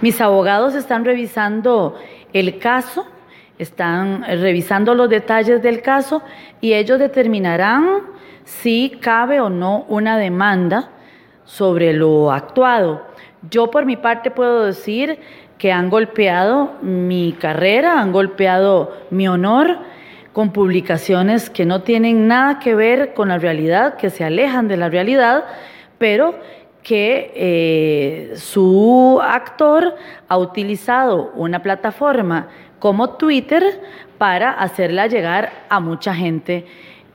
Mis abogados están revisando el caso, están revisando los detalles del caso y ellos determinarán si cabe o no una demanda sobre lo actuado. Yo por mi parte puedo decir que han golpeado mi carrera, han golpeado mi honor con publicaciones que no tienen nada que ver con la realidad, que se alejan de la realidad, pero que eh, su actor ha utilizado una plataforma como Twitter para hacerla llegar a mucha gente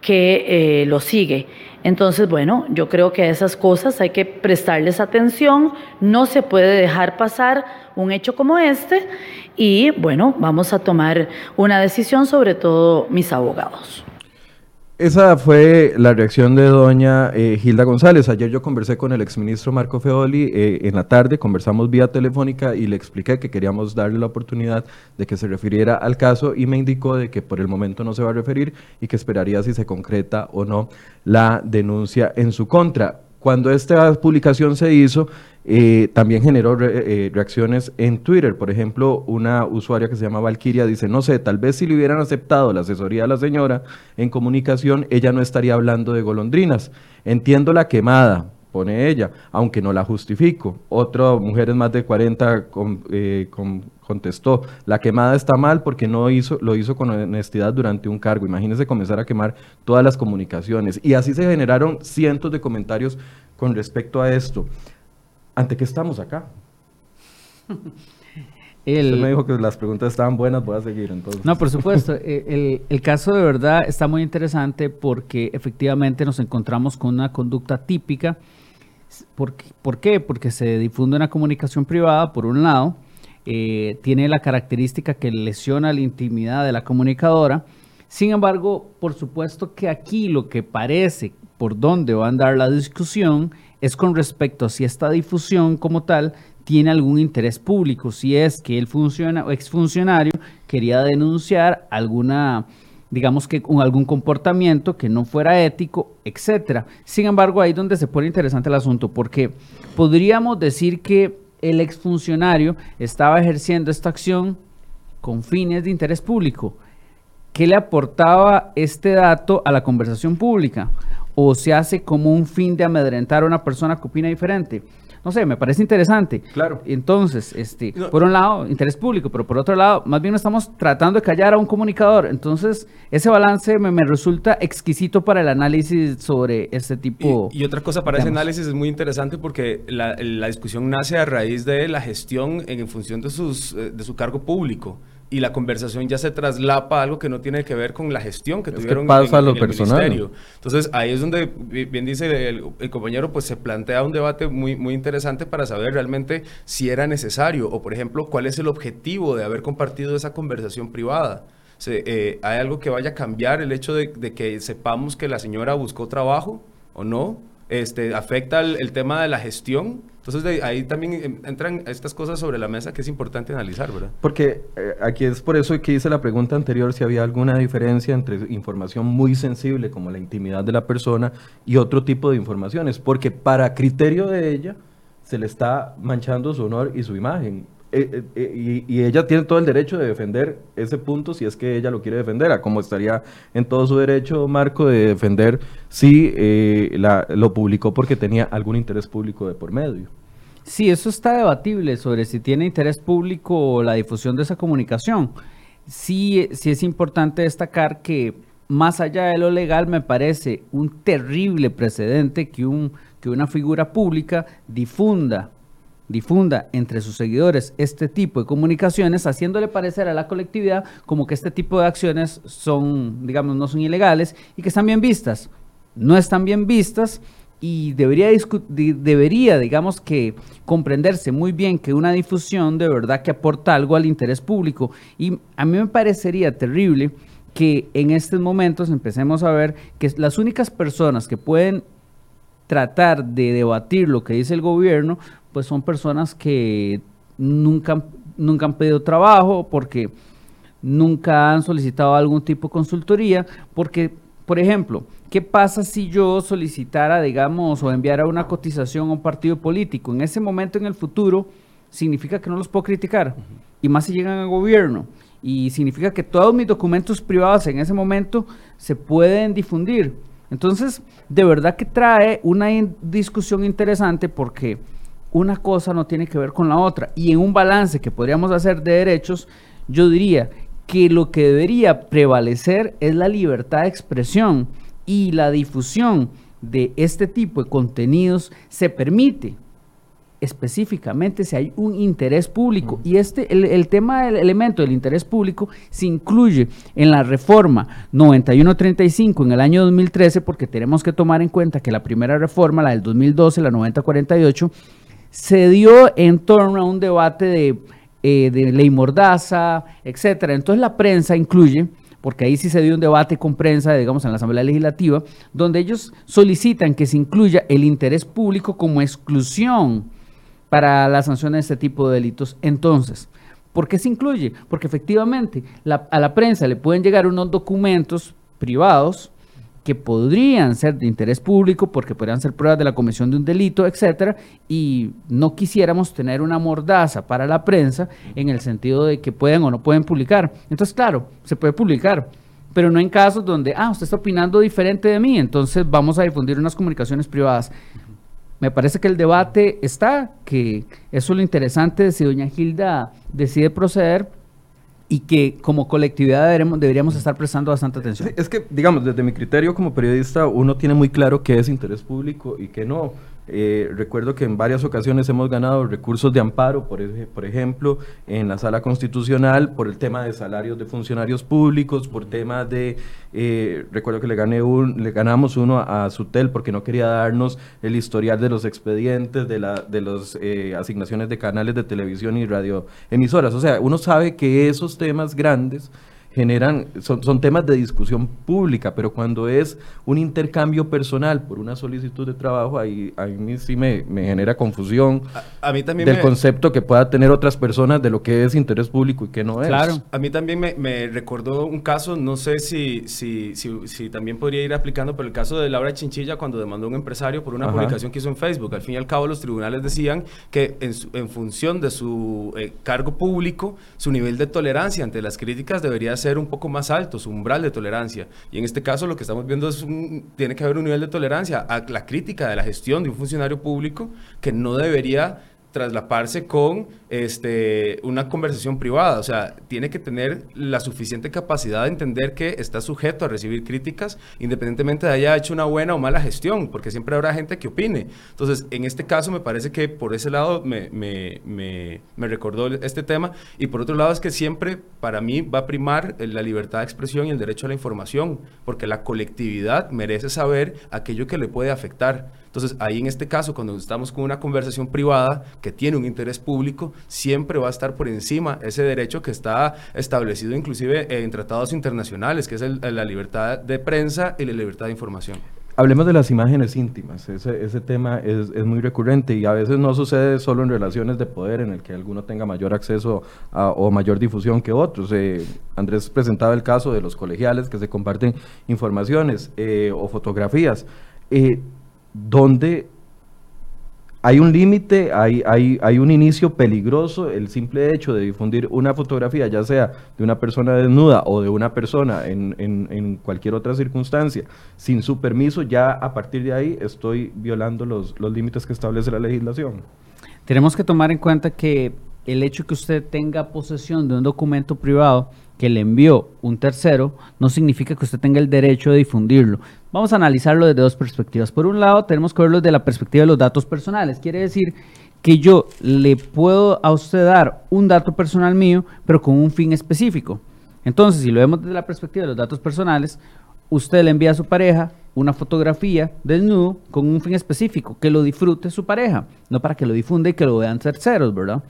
que eh, lo sigue. Entonces, bueno, yo creo que a esas cosas hay que prestarles atención, no se puede dejar pasar un hecho como este y, bueno, vamos a tomar una decisión, sobre todo mis abogados. Esa fue la reacción de doña eh, Gilda González. Ayer yo conversé con el exministro Marco Feoli eh, en la tarde, conversamos vía telefónica y le expliqué que queríamos darle la oportunidad de que se refiriera al caso y me indicó de que por el momento no se va a referir y que esperaría si se concreta o no la denuncia en su contra. Cuando esta publicación se hizo, eh, también generó eh, reacciones en Twitter. Por ejemplo, una usuaria que se llama Valkyria dice, no sé, tal vez si le hubieran aceptado la asesoría de la señora en comunicación, ella no estaría hablando de golondrinas. Entiendo la quemada, pone ella, aunque no la justifico. Otra mujer más de 40 eh, contestó, la quemada está mal porque no hizo, lo hizo con honestidad durante un cargo. Imagínense comenzar a quemar todas las comunicaciones. Y así se generaron cientos de comentarios con respecto a esto. ¿Ante qué estamos acá? El, Usted me dijo que las preguntas estaban buenas, voy a seguir entonces. No, por supuesto. el, el, caso de verdad está muy interesante porque efectivamente nos encontramos con una conducta típica. ¿Por, ¿Por qué? Porque se difunde una comunicación privada, por un lado, eh, tiene la característica que lesiona la intimidad de la comunicadora. Sin embargo, por supuesto que aquí lo que parece por dónde va a andar la discusión es con respecto a si esta difusión como tal tiene algún interés público, si es que el funciona, exfuncionario quería denunciar alguna, digamos que algún comportamiento que no fuera ético, etcétera. Sin embargo, ahí es donde se pone interesante el asunto, porque podríamos decir que el exfuncionario estaba ejerciendo esta acción con fines de interés público. ¿Qué le aportaba este dato a la conversación pública? o se hace como un fin de amedrentar a una persona que opina diferente. No sé, me parece interesante. Claro. Entonces, este, por un lado, interés público, pero por otro lado, más bien estamos tratando de callar a un comunicador. Entonces, ese balance me, resulta exquisito para el análisis sobre este tipo. Y, y otra cosa para ese análisis es muy interesante porque la, la, discusión nace a raíz de la gestión en función de, sus, eh, de su cargo público y la conversación ya se traslapa a algo que no tiene que ver con la gestión que tuvieron en, el ministerio. Entonces ahí es donde, bien dice el, compañero, pues se plantea un debate muy, muy interesante para saber realmente si era necesario o, por ejemplo, cuál es el objetivo de haber compartido esa conversación privada. Eh, ¿Hay algo que vaya a cambiar el hecho de, que sepamos que la señora buscó trabajo o no? Este, ¿Afecta el tema de la gestión? Entonces ahí también entran estas cosas sobre la mesa que es importante analizar, ¿verdad? Porque eh, aquí es por eso que hice la pregunta anterior si había alguna diferencia entre información muy sensible como la intimidad de la persona y otro tipo de informaciones, porque para criterio de ella se le está manchando su honor y su imagen. Eh, eh, y, ella tiene todo el derecho de defender ese punto si es que ella lo quiere defender, como estaría en todo su derecho, Marco, de defender si lo publicó porque tenía algún interés público de por medio. Sí, eso está debatible sobre si tiene interés público la difusión de esa comunicación. Sí, sí es importante destacar que más allá de lo legal me parece un terrible precedente que, un, que una figura pública difunda difunda entre sus seguidores este tipo de comunicaciones, haciéndole parecer a la colectividad como que este tipo de acciones son, digamos, no son ilegales y que están bien vistas. No están bien vistas y debería, debería, digamos que, comprenderse muy bien que una difusión de verdad que aporta algo al interés público. Y a mí me parecería terrible que en estos momentos empecemos a ver que las únicas personas que pueden tratar de debatir lo que dice el gobierno, pues son personas que nunca, nunca han pedido trabajo, porque nunca han solicitado algún tipo de consultoría, porque, por ejemplo, ¿qué pasa si yo solicitara, digamos, o enviara una cotización a un partido político? En ese momento, en el futuro, significa que no los puedo criticar, y más si llegan al gobierno. Y significa que todos mis documentos privados en ese momento se pueden difundir. Entonces, de verdad que trae una discusión interesante porque una cosa no tiene que ver con la otra. Y en un balance que podríamos hacer de derechos, yo diría que lo que debería prevalecer es la libertad de expresión y la difusión de este tipo de contenidos se permite específicamente si hay un interés público. Y este, el, tema del elemento del interés público se incluye en la reforma 9135 en el año 2013, porque tenemos que tomar en cuenta que la primera reforma, la del 2012, la 9048, se dio en torno a un debate de, eh, de ley mordaza, etcétera. Entonces la prensa incluye porque ahí sí se dio un debate con prensa, digamos, en la Asamblea Legislativa, donde ellos solicitan que se incluya el interés público como exclusión para la sanción de este tipo de delitos. Entonces, ¿por qué se incluye? Porque efectivamente a la prensa le pueden llegar unos documentos privados que podrían ser de interés público porque podrían ser pruebas de la comisión de un delito, etcétera, y no quisiéramos tener una mordaza para la prensa en el sentido de que pueden o no pueden publicar. Entonces, claro, se puede publicar, pero no en casos donde, ah, usted está opinando diferente de mí, entonces vamos a difundir unas comunicaciones privadas. Me parece que el debate está, que eso es lo interesante de si doña Gilda decide proceder y que como colectividad deberíamos, deberíamos estar prestando bastante atención. es que, digamos, desde mi criterio como periodista, uno tiene muy claro qué es interés público y qué no. Eh, recuerdo que en varias ocasiones hemos ganado recursos de amparo, por, por, ejemplo, en la sala constitucional, por el tema de salarios de funcionarios públicos, por temas de, eh, recuerdo que le, gané un, le ganamos uno a, Sutel porque no quería darnos el historial de los expedientes, de, la, de las eh, asignaciones de canales de televisión y radioemisoras. O sea, uno sabe que esos temas grandes generan, son, son, temas de discusión pública, pero cuando es un intercambio personal por una solicitud de trabajo, ahí, a mí sí me, genera confusión a, mí también del concepto que pueda tener otras personas de lo que es interés público y que no es. Claro. A mí también me, recordó un caso, no sé si, si, si, también podría ir aplicando, pero el caso de Laura Chinchilla cuando demandó a un empresario por una publicación que hizo en Facebook. Al fin y al cabo los tribunales decían que en, en función de su eh, cargo público, su nivel de tolerancia ante las críticas debería ser un poco más alto, su umbral de tolerancia. Y en este caso lo que estamos viendo es un, tiene que haber un nivel de tolerancia a la crítica de la gestión de un funcionario público que no debería traslaparse con este, una conversación privada. O sea, tiene que tener la suficiente capacidad de entender que está sujeto a recibir críticas, independientemente de haya hecho una buena o mala gestión, porque siempre habrá gente que opine. Entonces, en este caso me parece que por ese lado me, me, me, me recordó este tema. Y por otro lado es que siempre para mí va a primar la libertad de expresión y el derecho a la información, porque la colectividad merece saber aquello que le puede afectar. Entonces, ahí en este caso, cuando estamos con una conversación privada que tiene un interés público, siempre va a estar por encima ese derecho que está establecido inclusive en tratados internacionales, que es la libertad de prensa y la libertad de información. Hablemos de las imágenes íntimas. Ese, ese tema es, es, muy recurrente y a veces no sucede solo en relaciones de poder en el que alguno tenga mayor acceso o mayor difusión que otros. Eh, Andrés presentaba el caso de los colegiales que se comparten informaciones eh, o fotografías. Eh, donde hay un límite, hay, hay, hay, un inicio peligroso, el simple hecho de difundir una fotografía, ya sea de una persona desnuda o de una persona en, cualquier otra circunstancia, sin su permiso, ya a partir de ahí estoy violando los, los límites que establece la legislación. Tenemos que tomar en cuenta que el hecho que usted tenga posesión de un documento privado que le envió un tercero no significa que usted tenga el derecho de difundirlo. Vamos a analizarlo desde dos perspectivas. Por un lado, tenemos que verlo desde la perspectiva de los datos personales. Quiere decir que yo le puedo a usted dar un dato personal mío, pero con un fin específico. Entonces, si lo vemos desde la perspectiva de los datos personales, usted le envía a su pareja una fotografía desnudo con un fin específico, que lo disfrute su pareja, no para que lo difunda y que lo vean terceros, ¿verdad?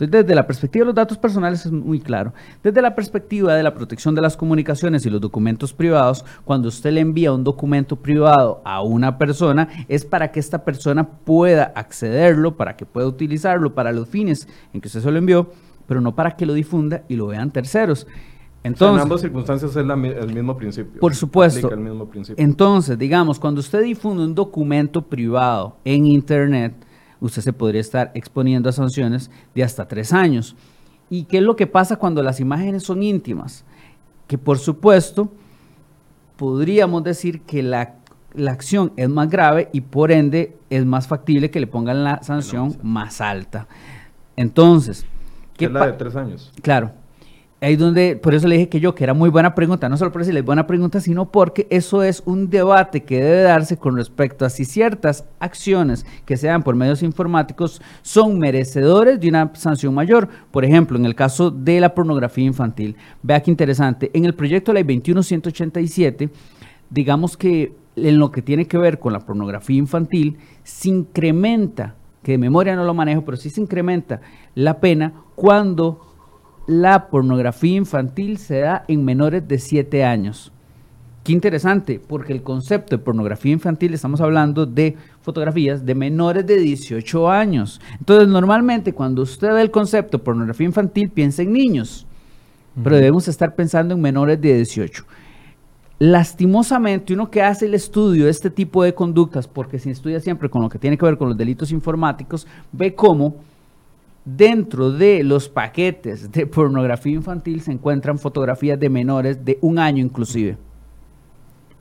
Entonces, desde la perspectiva de los datos personales es muy claro. Desde la perspectiva de la protección de las comunicaciones y los documentos privados, cuando usted le envía un documento privado a una persona, es para que esta persona pueda accederlo, para que pueda utilizarlo para los fines en que usted se lo envió, pero no para que lo difunda y lo vean terceros. Entonces, en ambas circunstancias es el mismo principio. Por supuesto. Entonces, digamos, cuando usted difunde un documento privado en Internet, usted se podría estar exponiendo a sanciones de hasta tres años. ¿Y qué es lo que pasa cuando las imágenes son íntimas? Que por supuesto podríamos decir que la, acción es más grave y por ende es más factible que le pongan la sanción más alta. Entonces, ¿qué es la de tres años? Claro ahí donde, por eso le dije que yo, que era muy buena pregunta, no solo por decirle buena pregunta, sino porque eso es un debate que debe darse con respecto a si ciertas acciones que se dan por medios informáticos son merecedores de una sanción mayor. Por ejemplo, en el caso de la pornografía infantil. Vea qué interesante. En el proyecto de ley 21187, digamos que en lo que tiene que ver con la pornografía infantil, se incrementa, que de memoria no lo manejo, pero sí se incrementa la pena cuando la pornografía infantil se da en menores de 7 años. Qué interesante, porque el concepto de pornografía infantil estamos hablando de fotografías de menores de 18 años. Entonces, normalmente cuando usted ve el concepto de pornografía infantil, piensa en niños, pero debemos estar pensando en menores de 18. Lastimosamente, uno que hace el estudio de este tipo de conductas, porque se estudia siempre con lo que tiene que ver con los delitos informáticos, ve cómo Dentro de los paquetes de pornografía infantil se encuentran fotografías de menores de un año inclusive.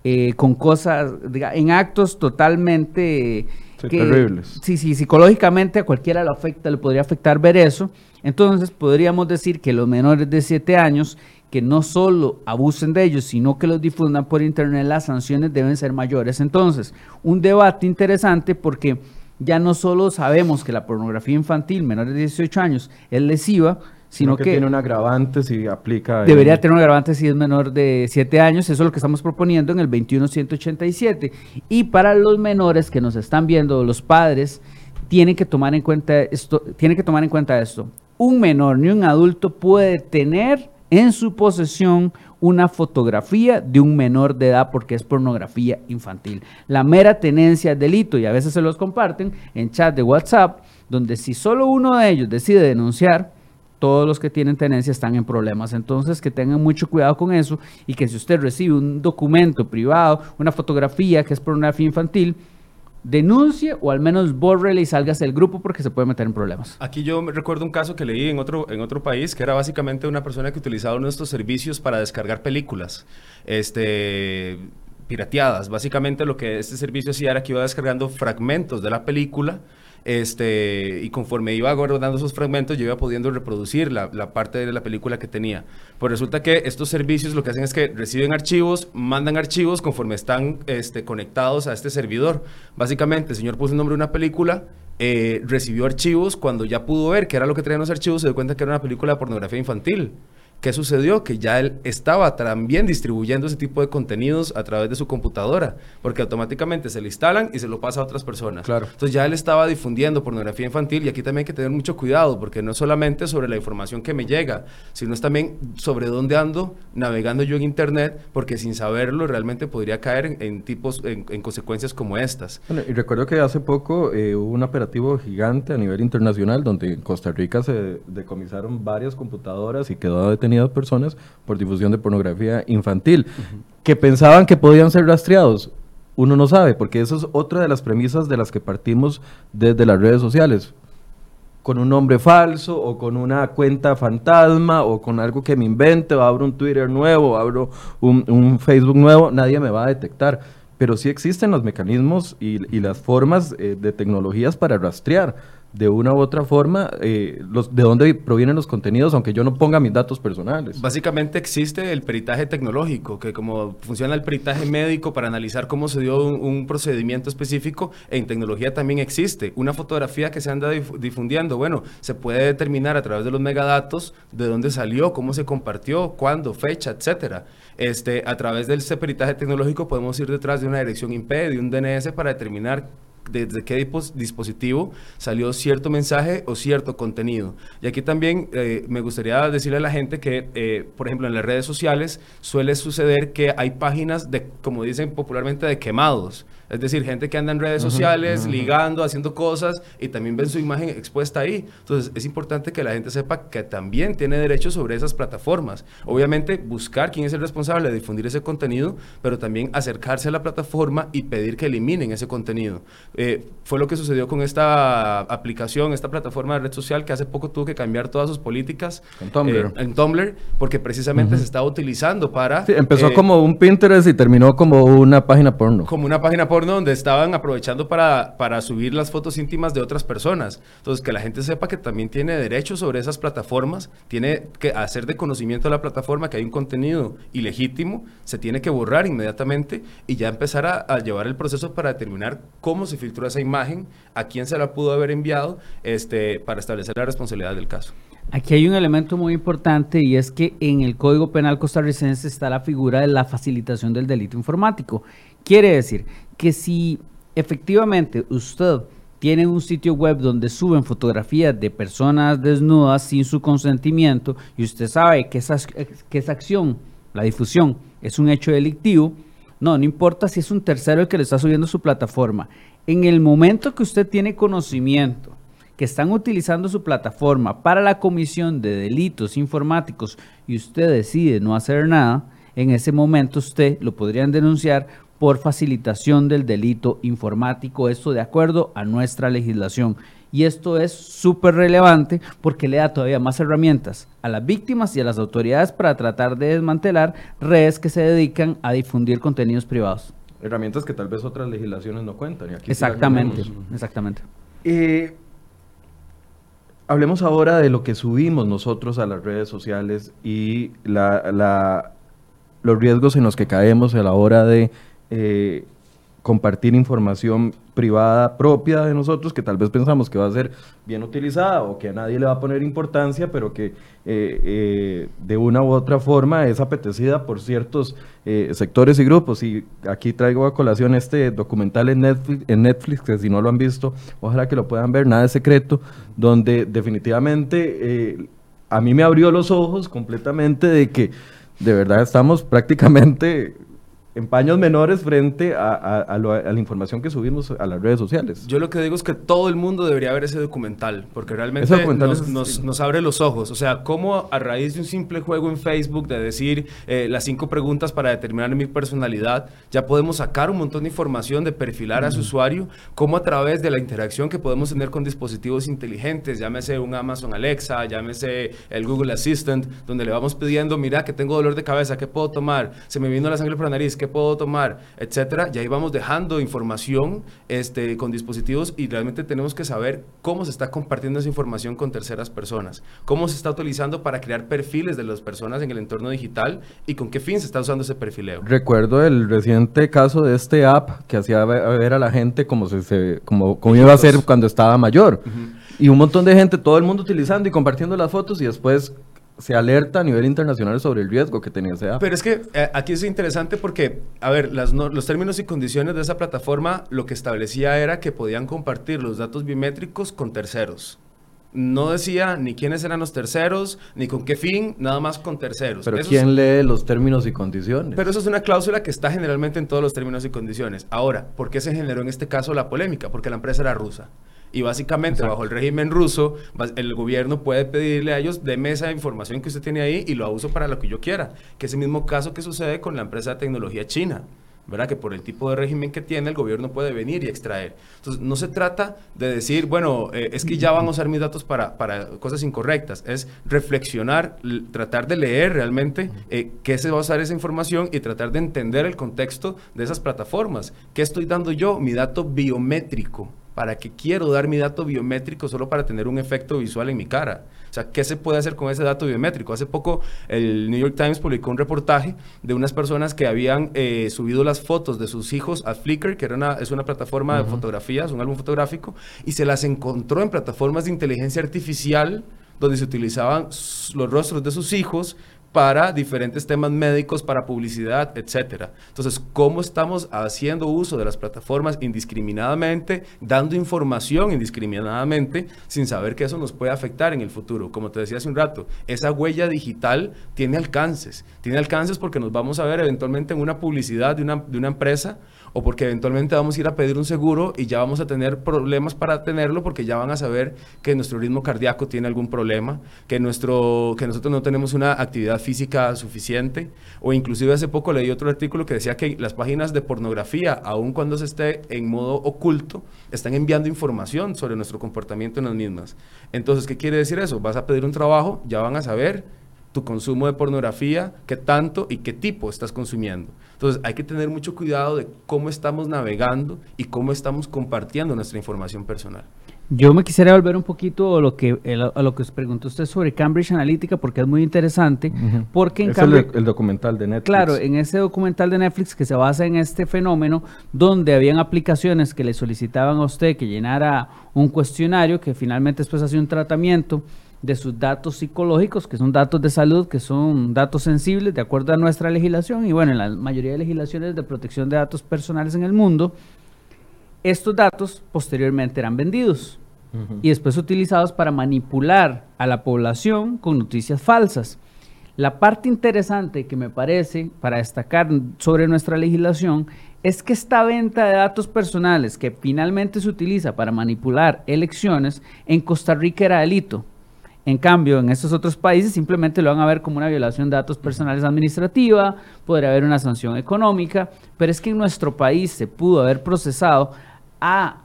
Eh, con cosas, en actos totalmente... terribles. Sí, sí, psicológicamente a cualquiera le afecta, le podría afectar ver eso. Entonces podríamos decir que los menores de 7 años que no solo abusen de ellos, sino que los difundan por internet, las sanciones deben ser mayores. Entonces, un debate interesante porque ya no solo sabemos que la pornografía infantil menores de 18 años es lesiva, sino que, tiene un agravante si aplica. Debería tener un agravante si es menor de 7 años, eso es lo que estamos proponiendo en el 21187. Y para los menores que nos están viendo, los padres, tienen que tomar en cuenta esto, tienen que tomar en cuenta esto. Un menor ni un adulto puede tener en su posesión una fotografía de un menor de edad porque es pornografía infantil. La mera tenencia es delito y a veces se los comparten en chat de WhatsApp, donde si solo uno de ellos decide denunciar, todos los que tienen tenencia están en problemas. Entonces, que tengan mucho cuidado con eso y que si usted recibe un documento privado, una fotografía que es pornografía infantil, denuncie o al menos bórrele y salgas del grupo porque se puede meter en problemas. Aquí yo recuerdo un caso que leí en otro, en otro país que era básicamente una persona que utilizaba nuestros servicios para descargar películas. Este pirateadas. Básicamente lo que este servicio hacía era que iba descargando fragmentos de la película este, y conforme iba guardando esos fragmentos, yo iba pudiendo reproducir la, parte de la película que tenía. Pues resulta que estos servicios lo que hacen es que reciben archivos, mandan archivos conforme están este, conectados a este servidor. Básicamente, el señor puso el nombre de una película, eh, recibió archivos, cuando ya pudo ver qué era lo que traían los archivos, se dio cuenta que era una película de pornografía infantil. ¿Qué sucedió? Que ya él estaba también distribuyendo ese tipo de contenidos a través de su computadora, porque automáticamente se le instalan y se lo pasa a otras personas. Claro. Entonces ya él estaba difundiendo pornografía infantil y aquí también hay que tener mucho cuidado, porque no es solamente sobre la información que me llega, sino es también sobre dónde ando navegando yo en Internet, porque sin saberlo realmente podría caer en, tipos, en, consecuencias como estas. Bueno, y recuerdo que hace poco eh, hubo un operativo gigante a nivel internacional donde en Costa Rica se decomisaron varias computadoras y quedó detenido personas por difusión de pornografía infantil, que pensaban que podían ser rastreados. Uno no sabe, porque eso es otra de las premisas de las que partimos desde las redes sociales. Con un nombre falso o con una cuenta fantasma o con algo que me invente o abro un Twitter nuevo o abro un, Facebook nuevo, nadie me va a detectar pero sí existen los mecanismos y, las formas eh, de tecnologías para rastrear de una u otra forma eh, los, de dónde provienen los contenidos, aunque yo no ponga mis datos personales. Básicamente existe el peritaje tecnológico, que como funciona el peritaje médico para analizar cómo se dio un, procedimiento específico, en tecnología también existe. Una fotografía que se anda difundiendo, bueno, se puede determinar a través de los megadatos de dónde salió, cómo se compartió, cuándo, fecha, etcétera. Este, a través del peritaje tecnológico podemos ir detrás de una dirección IP, de un DNS para determinar desde qué dispositivo salió cierto mensaje o cierto contenido. Y aquí también eh, me gustaría decirle a la gente que, eh, por ejemplo, en las redes sociales suele suceder que hay páginas de, como dicen popularmente, de quemados. Es decir, gente que anda en redes sociales, ligando, haciendo cosas y también ven su imagen expuesta ahí. Entonces, es importante que la gente sepa que también tiene derecho sobre esas plataformas. Obviamente, buscar quién es el responsable de difundir ese contenido, pero también acercarse a la plataforma y pedir que eliminen ese contenido. Eh, fue lo que sucedió con esta aplicación, esta plataforma de red social que hace poco tuvo que cambiar todas sus políticas en Tumblr, eh, en Tumblr porque precisamente se estaba utilizando para... empezó eh, como un Pinterest y terminó como una página porno. Como una página porno donde estaban aprovechando para, para subir las fotos íntimas de otras personas. Entonces, que la gente sepa que también tiene derecho sobre esas plataformas, tiene que hacer de conocimiento de la plataforma que hay un contenido ilegítimo, se tiene que borrar inmediatamente y ya empezar a, llevar el proceso para determinar cómo se filtró esa imagen, a quién se la pudo haber enviado, este, para establecer la responsabilidad del caso. Aquí hay un elemento muy importante y es que en el Código Penal costarricense está la figura de la facilitación del delito informático. Quiere decir que si efectivamente usted tiene un sitio web donde suben fotografías de personas desnudas sin su consentimiento y usted sabe que esa, que esa acción, la difusión, es un hecho delictivo, no, no importa si es un tercero el que le está subiendo su plataforma. En el momento que usted tiene conocimiento que están utilizando su plataforma para la comisión de delitos informáticos y usted decide no hacer nada, en ese momento usted lo podrían denunciar por facilitación del delito informático, esto de acuerdo a nuestra legislación. Y esto es súper relevante porque le da todavía más herramientas a las víctimas y a las autoridades para tratar de desmantelar redes que se dedican a difundir contenidos privados. Herramientas que tal vez otras legislaciones no cuentan. exactamente, exactamente. Eh, hablemos ahora de lo que subimos nosotros a las redes sociales y la, los riesgos en los que caemos a la hora de eh, compartir información privada propia de nosotros que tal vez pensamos que va a ser bien utilizada o que a nadie le va a poner importancia, pero que eh, eh, de una u otra forma es apetecida por ciertos sectores y grupos. Y aquí traigo a colación este documental en Netflix, en Netflix, que si no lo han visto, ojalá que lo puedan ver, Nada de Secreto, donde definitivamente a mí me abrió los ojos completamente de que de verdad estamos prácticamente en paños menores frente a, la información que subimos a las redes sociales. Yo lo que digo es que todo el mundo debería ver ese documental, porque realmente nos, abre los ojos. O sea, cómo a raíz de un simple juego en Facebook de decir eh, las cinco preguntas para determinar mi personalidad, ya podemos sacar un montón de información, de perfilar a su usuario, cómo a través de la interacción que podemos tener con dispositivos inteligentes, llámese un Amazon Alexa, llámese el Google Assistant, donde le vamos pidiendo, mira que tengo dolor de cabeza, ¿qué puedo tomar? Se me vino la sangre por la nariz, ¿qué puedo tomar? Etcétera. Y ahí vamos dejando información este, con dispositivos y realmente tenemos que saber cómo se está compartiendo esa información con terceras personas, cómo se está utilizando para crear perfiles de las personas en el entorno digital y con qué fin se está usando ese perfileo. Recuerdo el reciente caso de este app que hacía ver a la gente como, se, como, como iba a ser cuando estaba mayor. Y un montón de gente, todo el mundo utilizando y compartiendo las fotos y después se alerta a nivel internacional sobre el riesgo que tenía ese app. Pero es que eh, aquí es interesante porque, a ver, las los términos y condiciones de esa plataforma lo que establecía era que podían compartir los datos biométricos con terceros. No decía ni quiénes eran los terceros, ni con qué fin, nada más con terceros. Pero ¿quién lee los términos y condiciones? Pero eso es una cláusula que está generalmente en todos los términos y condiciones. Ahora, ¿por qué se generó en este caso la polémica? Porque la empresa era rusa. Y básicamente, bajo el régimen ruso, el gobierno puede pedirle a ellos, de esa información que usted tiene ahí y lo uso para lo que yo quiera. Que es el mismo caso que sucede con la empresa de tecnología china. ¿verdad? Que por el tipo de régimen que tiene, el gobierno puede venir y extraer. Entonces, no se trata de decir, bueno, eh, es que ya van a usar mis datos para, para cosas incorrectas. Es reflexionar, tratar de leer realmente eh, qué se va a usar esa información y tratar de entender el contexto de esas plataformas. ¿Qué estoy dando yo? Mi dato biométrico ¿Para qué quiero dar mi dato biométrico solo para tener un efecto visual en mi cara? O sea, ¿qué se puede hacer con ese dato biométrico? Hace poco el New York Times publicó un reportaje de unas personas que habían eh, subido las fotos de sus hijos a Flickr, que era una, es una plataforma de fotografías, un álbum fotográfico, y se las encontró en plataformas de inteligencia artificial donde se utilizaban los rostros de sus hijos para diferentes temas médicos, para publicidad, etcétera. Entonces, ¿cómo estamos haciendo uso de las plataformas indiscriminadamente, dando información indiscriminadamente, sin saber que eso nos puede afectar en el futuro? Como te decía hace un rato, esa huella digital tiene alcances. Tiene alcances porque nos vamos a ver eventualmente en una publicidad de una, de una empresa o porque eventualmente vamos a ir a pedir un seguro y ya vamos a tener problemas para tenerlo porque ya van a saber que nuestro ritmo cardíaco tiene algún problema, que, nuestro, que nosotros no tenemos una actividad física suficiente, o inclusive hace poco leí otro artículo que decía que las páginas de pornografía, aun cuando se esté en modo oculto, están enviando información sobre nuestro comportamiento en las mismas. Entonces, ¿qué quiere decir eso? Vas a pedir un trabajo, ya van a saber tu consumo de pornografía, qué tanto y qué tipo estás consumiendo. Entonces hay que tener mucho cuidado de cómo estamos navegando y cómo estamos compartiendo nuestra información personal. Yo me quisiera volver un poquito a lo que a lo que os preguntó usted sobre Cambridge Analytica porque es muy interesante porque en es el, documental de Netflix. Claro, en ese documental de Netflix que se basa en este fenómeno donde habían aplicaciones que le solicitaban a usted que llenara un cuestionario que finalmente después hacía un tratamiento de sus datos psicológicos, que son datos de salud, que son datos sensibles de acuerdo a nuestra legislación y bueno, en la mayoría de legislaciones de protección de datos personales en el mundo, estos datos posteriormente eran vendidos y después utilizados para manipular a la población con noticias falsas. La parte interesante que me parece para destacar sobre nuestra legislación es que esta venta de datos personales que finalmente se utiliza para manipular elecciones en Costa Rica era delito. En cambio, en estos otros países simplemente lo van a ver como una violación de datos personales administrativa, podría haber una sanción económica, pero es que en nuestro país se pudo haber procesado a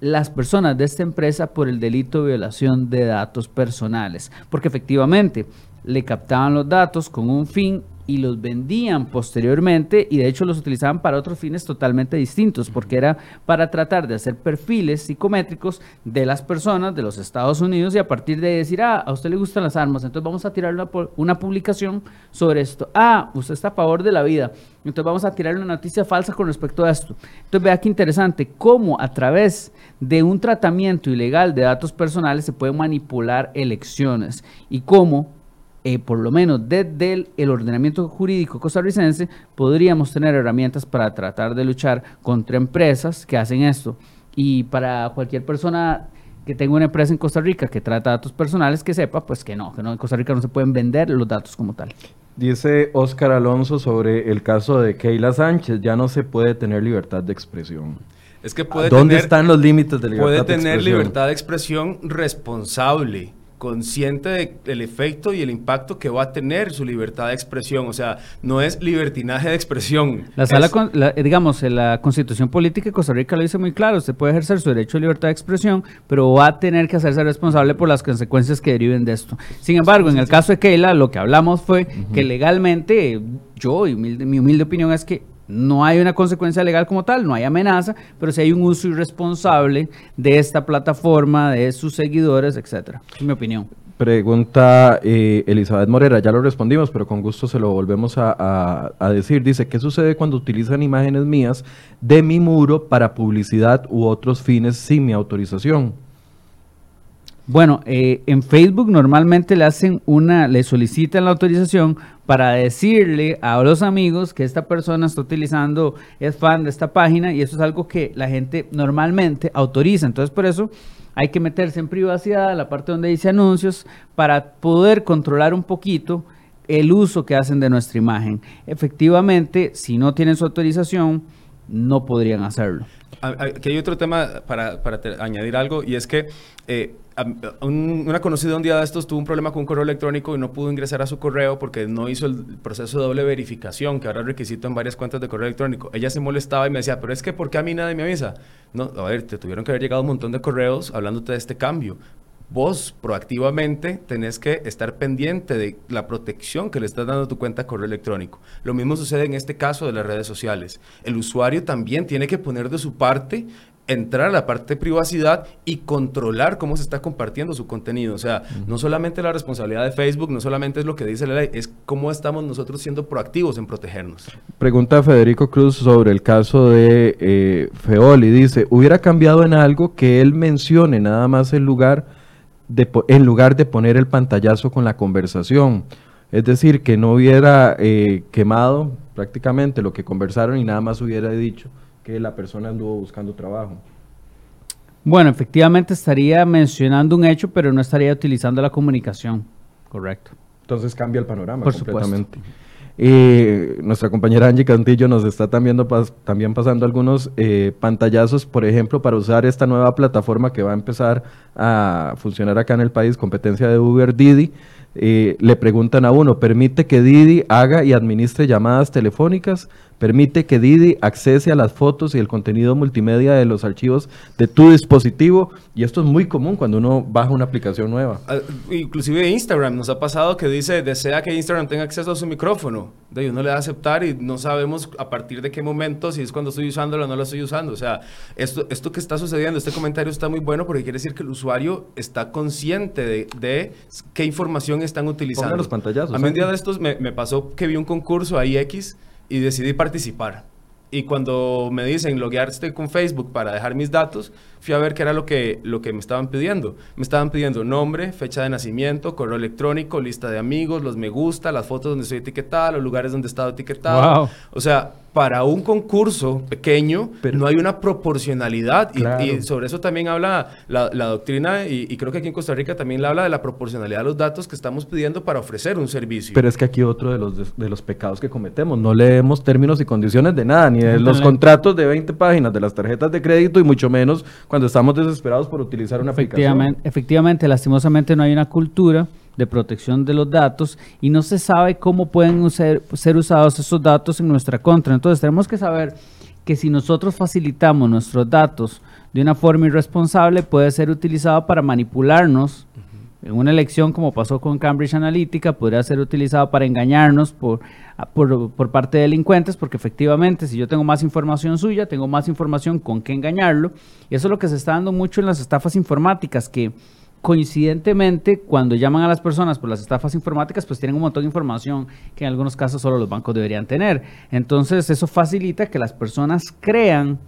las personas de esta empresa por el delito de violación de datos personales, porque efectivamente le captaban los datos con un fin y los vendían posteriormente y de hecho los utilizaban para otros fines totalmente distintos, porque era para tratar de hacer perfiles psicométricos de las personas de los Estados Unidos y a partir de decir, ah, a usted le gustan las armas, entonces vamos a tirar una, una publicación sobre esto. Ah, usted está a favor de la vida, entonces vamos a tirar una noticia falsa con respecto a esto. Entonces vea qué interesante, cómo a través de un tratamiento ilegal de datos personales se pueden manipular elecciones y cómo eh, por lo menos desde el, ordenamiento jurídico costarricense, podríamos tener herramientas para tratar de luchar contra empresas que hacen esto. Y para cualquier persona que tenga una empresa en Costa Rica que trata datos personales, que sepa, pues que no, que no, en Costa Rica no se pueden vender los datos como tal. Dice Oscar Alonso sobre el caso de Keila Sánchez, ya no se puede tener libertad de expresión. Es que puede ¿Dónde están los límites de libertad de expresión? Puede tener libertad de expresión responsable consciente del efecto y el impacto que va a tener su libertad de expresión. O sea, no es libertinaje de expresión. La sala, eh, digamos, la constitución política de Costa Rica lo dice muy claro, usted puede ejercer su derecho de libertad de expresión, pero va a tener que hacerse responsable por las consecuencias que deriven de esto. Sin embargo, en el caso de Keila, lo que hablamos fue que legalmente, yo y mi humilde opinión es que no hay una consecuencia legal como tal, no hay amenaza, pero sí hay un uso irresponsable de esta plataforma, de sus seguidores, etcétera. Es mi opinión. Pregunta eh, Elizabeth Morera, ya lo respondimos, pero con gusto se lo volvemos a, decir. Dice, ¿qué sucede cuando utilizan imágenes mías de mi muro para publicidad u otros fines sin mi autorización? Bueno, eh, en Facebook normalmente le hacen una, le solicitan la autorización para decirle a los amigos que esta persona está utilizando, es fan de esta página y eso es algo que la gente normalmente autoriza. Entonces por eso hay que meterse en privacidad, la parte donde dice anuncios, para poder controlar un poquito el uso que hacen de nuestra imagen. Efectivamente, si no tienen su autorización, no podrían hacerlo. Aquí hay otro tema para, añadir algo y es que eh, una conocida un día de estos tuvo un problema con un correo electrónico y no pudo ingresar a su correo porque no hizo el proceso de doble verificación, que ahora es requisito en varias cuentas de correo electrónico. Ella se molestaba y me decía, pero es que ¿por qué a mí nadie me avisa? No, a ver, te tuvieron que haber llegado un montón de correos hablándote de este cambio vos proactivamente tenés que estar pendiente de la protección que le estás dando a tu cuenta correo electrónico. Lo mismo sucede en este caso de las redes sociales. El usuario también tiene que poner de su parte entrar a la parte de privacidad y controlar cómo se está compartiendo su contenido. O sea, no solamente la responsabilidad de Facebook, no solamente es lo que dice la ley, es cómo estamos nosotros siendo proactivos en protegernos. Pregunta Federico Cruz sobre el caso de eh, Feoli. Dice, ¿hubiera cambiado en algo que él mencione nada más el lugar de, en lugar de poner el pantallazo con la conversación? Es decir, que no hubiera eh, quemado prácticamente lo que conversaron y nada más hubiera dicho que la persona anduvo buscando trabajo. Bueno, efectivamente estaría mencionando un hecho, pero no estaría utilizando la comunicación. Correcto. Entonces cambia el panorama Por completamente. Eh, nuestra compañera Angie Cantillo nos está también, también pasando algunos eh, pantallazos, por ejemplo, para usar esta nueva plataforma que va a empezar a funcionar acá en el país, competencia de Uber Didi. Le preguntan a uno, ¿permite que Didi haga y administre llamadas telefónicas? Permite que Didi accese a las fotos y el contenido multimedia de los archivos de tu dispositivo. Y esto es muy común cuando uno baja una aplicación nueva. Ah, inclusive Instagram nos ha pasado que dice, desea que Instagram tenga acceso a su micrófono. De uno le da a aceptar y no sabemos a partir de qué momento, si es cuando estoy usándolo o no lo estoy usando. O sea, esto, esto que está sucediendo, este comentario está muy bueno porque quiere decir que el usuario está consciente de qué información están utilizando. Pongan los pantallazos. A mí un día de estos me, me pasó que vi un concurso ahí X y decidí participar. Y cuando me dicen loguearte con Facebook para dejar mis datos, fui a ver qué era lo que, lo que me estaban pidiendo. Me estaban pidiendo nombre, fecha de nacimiento, correo electrónico, lista de amigos, los me gusta, las fotos donde estoy etiquetada, los lugares donde he estado etiquetado. O sea, para un concurso pequeño Pero, no hay una proporcionalidad y, sobre eso también habla la, doctrina y, creo que aquí en Costa Rica también habla de la proporcionalidad de los datos que estamos pidiendo para ofrecer un servicio. Pero es que aquí otro de los, de, los pecados que cometemos, no leemos términos y condiciones de nada, ni de los contratos de 20 páginas de las tarjetas de crédito y mucho menos cuando estamos desesperados por utilizar una aplicación. Efectivamente, lastimosamente no hay una cultura de protección de los datos y no se sabe cómo pueden ser usados esos datos en nuestra contra. Entonces tenemos que saber que si nosotros facilitamos nuestros datos de una forma irresponsable, puede ser utilizado para manipularnos. En una elección, como pasó con Cambridge Analytica, podría ser utilizado para engañarnos por, por, por, parte de delincuentes, porque efectivamente, si yo tengo más información suya, tengo más información con qué engañarlo. Y eso es lo que se está dando mucho en las estafas informáticas, que coincidentemente, cuando llaman a las personas por las estafas informáticas, pues tienen un montón de información que en algunos casos solo los bancos deberían tener. Entonces, eso facilita que las personas crean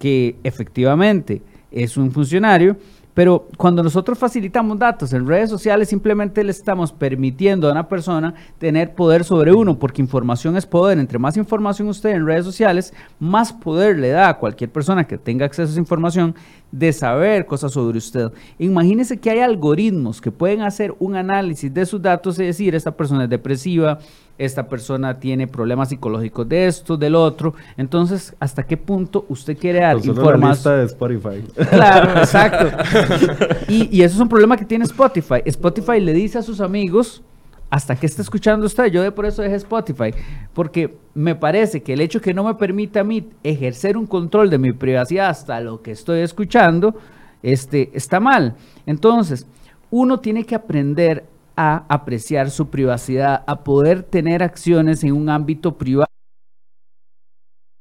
que efectivamente es un funcionario pero cuando nosotros facilitamos datos en redes sociales, simplemente le estamos permitiendo a una persona tener poder sobre uno, porque información es poder. Entre más información usted en redes sociales, más poder le da a cualquier persona que tenga acceso a esa información de saber cosas sobre usted. Imagínese que hay algoritmos que pueden hacer un análisis de sus datos y decir, esta persona es depresiva, esta persona tiene problemas psicológicos de esto, del otro. Entonces, ¿hasta qué punto usted quiere dar información? de Spotify. Claro, exacto. y, y eso es un problema que tiene Spotify. Spotify le dice a sus amigos, hasta que está escuchando usted, yo de por eso dejé Spotify, porque me parece que el hecho que no me permita a mí ejercer un control de mi privacidad hasta lo que estoy escuchando, este, está mal. Entonces, uno tiene que aprender a apreciar su privacidad, a poder tener acciones en un ámbito privado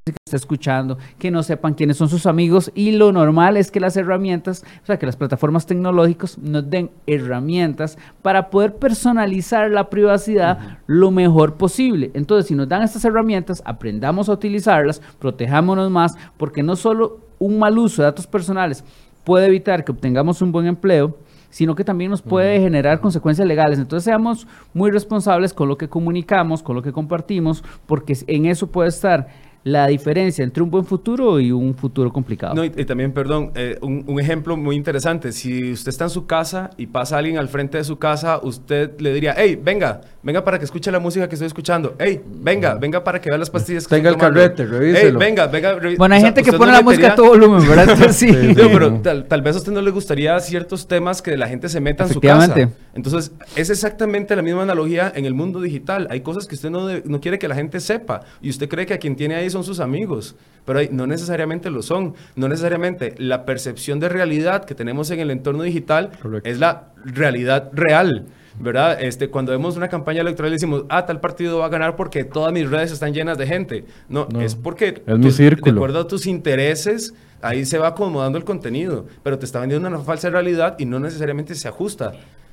que está escuchando, que no sepan quiénes son sus amigos y lo normal es que las herramientas, o sea, que las plataformas tecnológicas nos den herramientas para poder personalizar la privacidad lo mejor posible. Entonces, si nos dan estas herramientas, aprendamos a utilizarlas, protejámonos más, porque no solo un mal uso de datos personales puede evitar que obtengamos un buen empleo, sino que también nos puede generar consecuencias legales. Entonces seamos muy responsables con lo que comunicamos, con lo que compartimos, porque en eso puede estar la diferencia entre un buen futuro y un futuro complicado. No, y, también, perdón, eh, un, ejemplo muy interesante. Si usted está en su casa y pasa alguien al frente de su casa, usted le diría, hey, venga, venga para que escuche la música que estoy escuchando. Hey, venga, venga para que vea las pastillas que Tenga el carrete, revíselo. Hey, venga, venga. Bueno, hay gente que pone la música a todo volumen, ¿verdad? sí. pero tal, vez a usted no le gustaría ciertos temas que la gente se meta en su casa. Entonces, es exactamente la misma analogía en el mundo digital. Hay cosas que usted no, no quiere que la gente sepa y usted cree que a quien tiene ahí son sus amigos, pero no necesariamente lo son. No necesariamente la percepción de realidad que tenemos en el entorno digital es la realidad real. ¿verdad? Este, cuando vemos una campaña electoral decimos, ah, tal partido va a ganar porque todas mis redes están llenas de gente. No, No, es porque es mi tus- de círculo. acuerdo a tus intereses, ahí se va acomodando el contenido, pero te está vendiendo una falsa realidad y no necesariamente se ajusta.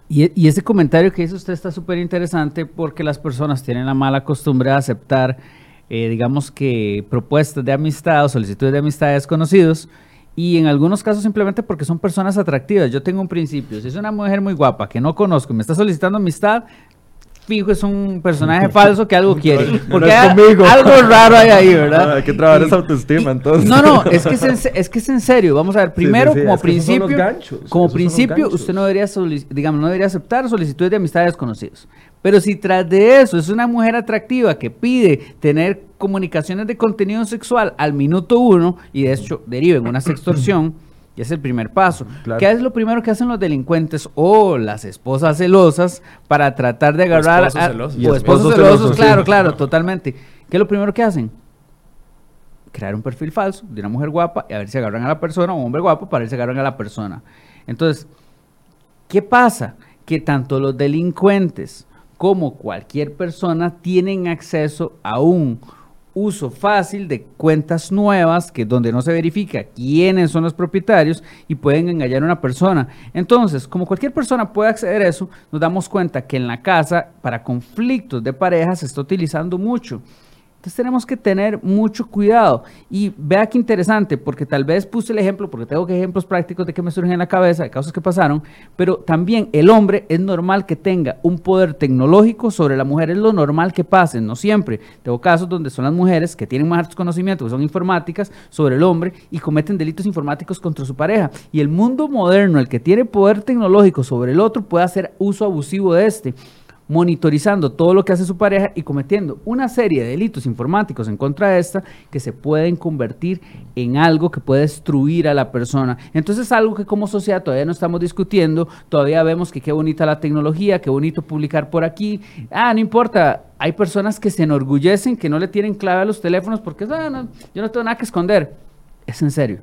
Y, y ese comentario que hizo usted está súper interesante porque las personas tienen la mala costumbre de aceptar, eh, digamos que propuestas de amistad o solicitudes de amistad de desconocidos y en algunos casos simplemente porque son personas atractivas. Yo tengo un principio, si es una mujer muy guapa que no conozco y me está solicitando amistad, fijo es un personaje falso que algo quiere. Porque hay- algo raro hay ahí, ¿verdad? Hay que trabajar Y- esa autoestima, entonces. no, no, es que es, en, se- es que es en serio. Vamos a ver, primero, sí, como principio, ganchos, como principio, usted no debería, digamos, no debería aceptar solicitudes de amistad de desconocidos. Pero si tras de eso es una mujer atractiva que pide tener comunicaciones de contenido sexual al minuto uno y de hecho deriva en una sextorsión, es el primer paso. Claro. ¿Qué es lo primero que hacen los delincuentes o las esposas celosas para tratar de agarrar esposos a- celosos. o esposos esposos celosos, celosos, sí. claro, claro, totalmente. ¿Qué es lo primero que hacen? crear un perfil falso de una mujer guapa y a ver si agarran a la persona o un hombre guapo para ver si agarran a la persona. Entonces, ¿qué pasa? Que tanto los delincuentes como cualquier persona tienen acceso a un uso fácil de cuentas nuevas que donde no se verifica quiénes son los propietarios y pueden engañar a una persona. Entonces, como cualquier persona puede acceder a eso, nos damos cuenta que en la casa para conflictos de pareja se está utilizando mucho. Entonces tenemos que tener mucho cuidado. Y vea qué interesante, porque tal vez puse el ejemplo, porque tengo ejemplos prácticos de que me surgen en la cabeza, de casos que pasaron, pero también el hombre es normal que tenga un poder tecnológico sobre la mujer, es lo normal que pase, no siempre. Tengo casos donde son las mujeres que tienen más conocimientos, que son informáticas, sobre el hombre y cometen delitos informáticos contra su pareja. Y el mundo moderno, el que tiene poder tecnológico sobre el otro, puede hacer uso abusivo de este monitorizando todo lo que hace su pareja y cometiendo una serie de delitos informáticos en contra de esta que se pueden convertir en algo que puede destruir a la persona. Entonces es algo que como sociedad todavía no estamos discutiendo, todavía vemos que qué bonita la tecnología, qué bonito publicar por aquí. Ah, no importa, hay personas que se enorgullecen que no le tienen clave a los teléfonos porque "Ah, yo no tengo nada que esconder. Es en serio.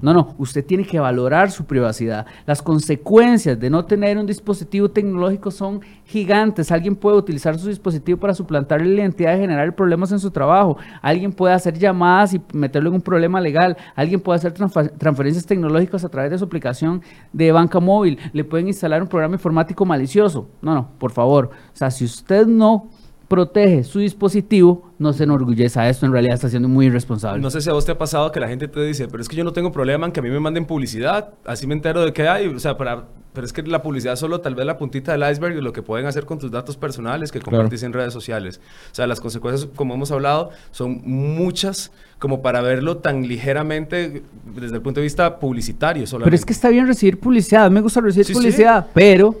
No, no, usted tiene que valorar su privacidad. Las consecuencias de no tener un dispositivo tecnológico son gigantes. Alguien puede utilizar su dispositivo para suplantarle la identidad y generar problemas en su trabajo. Alguien puede hacer llamadas y meterlo en un problema legal. Alguien puede hacer transferencias tecnológicas a través de su aplicación de banca móvil. Le pueden instalar un programa informático malicioso. No, no, por favor. O sea, si usted no protege su dispositivo, no se enorgulleza a esto. En realidad está siendo muy irresponsable. No sé si a vos te ha pasado que la gente te dice, pero es que yo no tengo problema en que a mí me manden publicidad, así me entero de qué hay, o sea, para, pero es que la publicidad solo tal vez la puntita del iceberg de lo que pueden hacer con tus datos personales que compartís en redes sociales. O sea, las consecuencias, como hemos hablado, son muchas como para verlo tan ligeramente desde el punto de vista publicitario solamente. Pero es que está bien recibir publicidad, me gusta recibir Sí, sí. publicidad, pero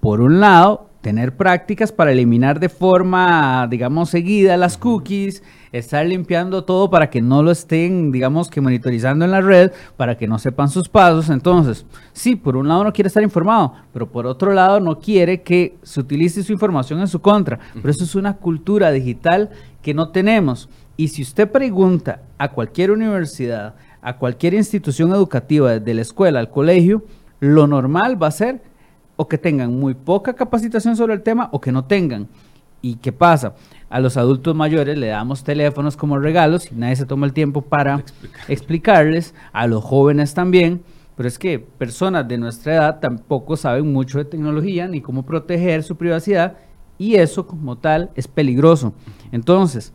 por un lado, tener prácticas para eliminar de forma, digamos, seguida las cookies, estar limpiando todo para que no lo estén, digamos, que monitorizando en la red, para que no sepan sus pasos. Entonces, sí, por un lado no quiere estar informado, pero por otro lado no quiere que se utilice su información en su contra. Pero eso es una cultura digital que no tenemos. Y si usted pregunta a cualquier universidad, a cualquier institución educativa, desde la escuela al colegio, lo normal va a ser o que tengan muy poca capacitación sobre el tema o que no tengan. ¿Y qué pasa? A los adultos mayores le damos teléfonos como regalos y nadie se toma el tiempo para explicarles, a los jóvenes también, pero es que personas de nuestra edad tampoco saben mucho de tecnología ni cómo proteger su privacidad y eso como tal es peligroso. Entonces,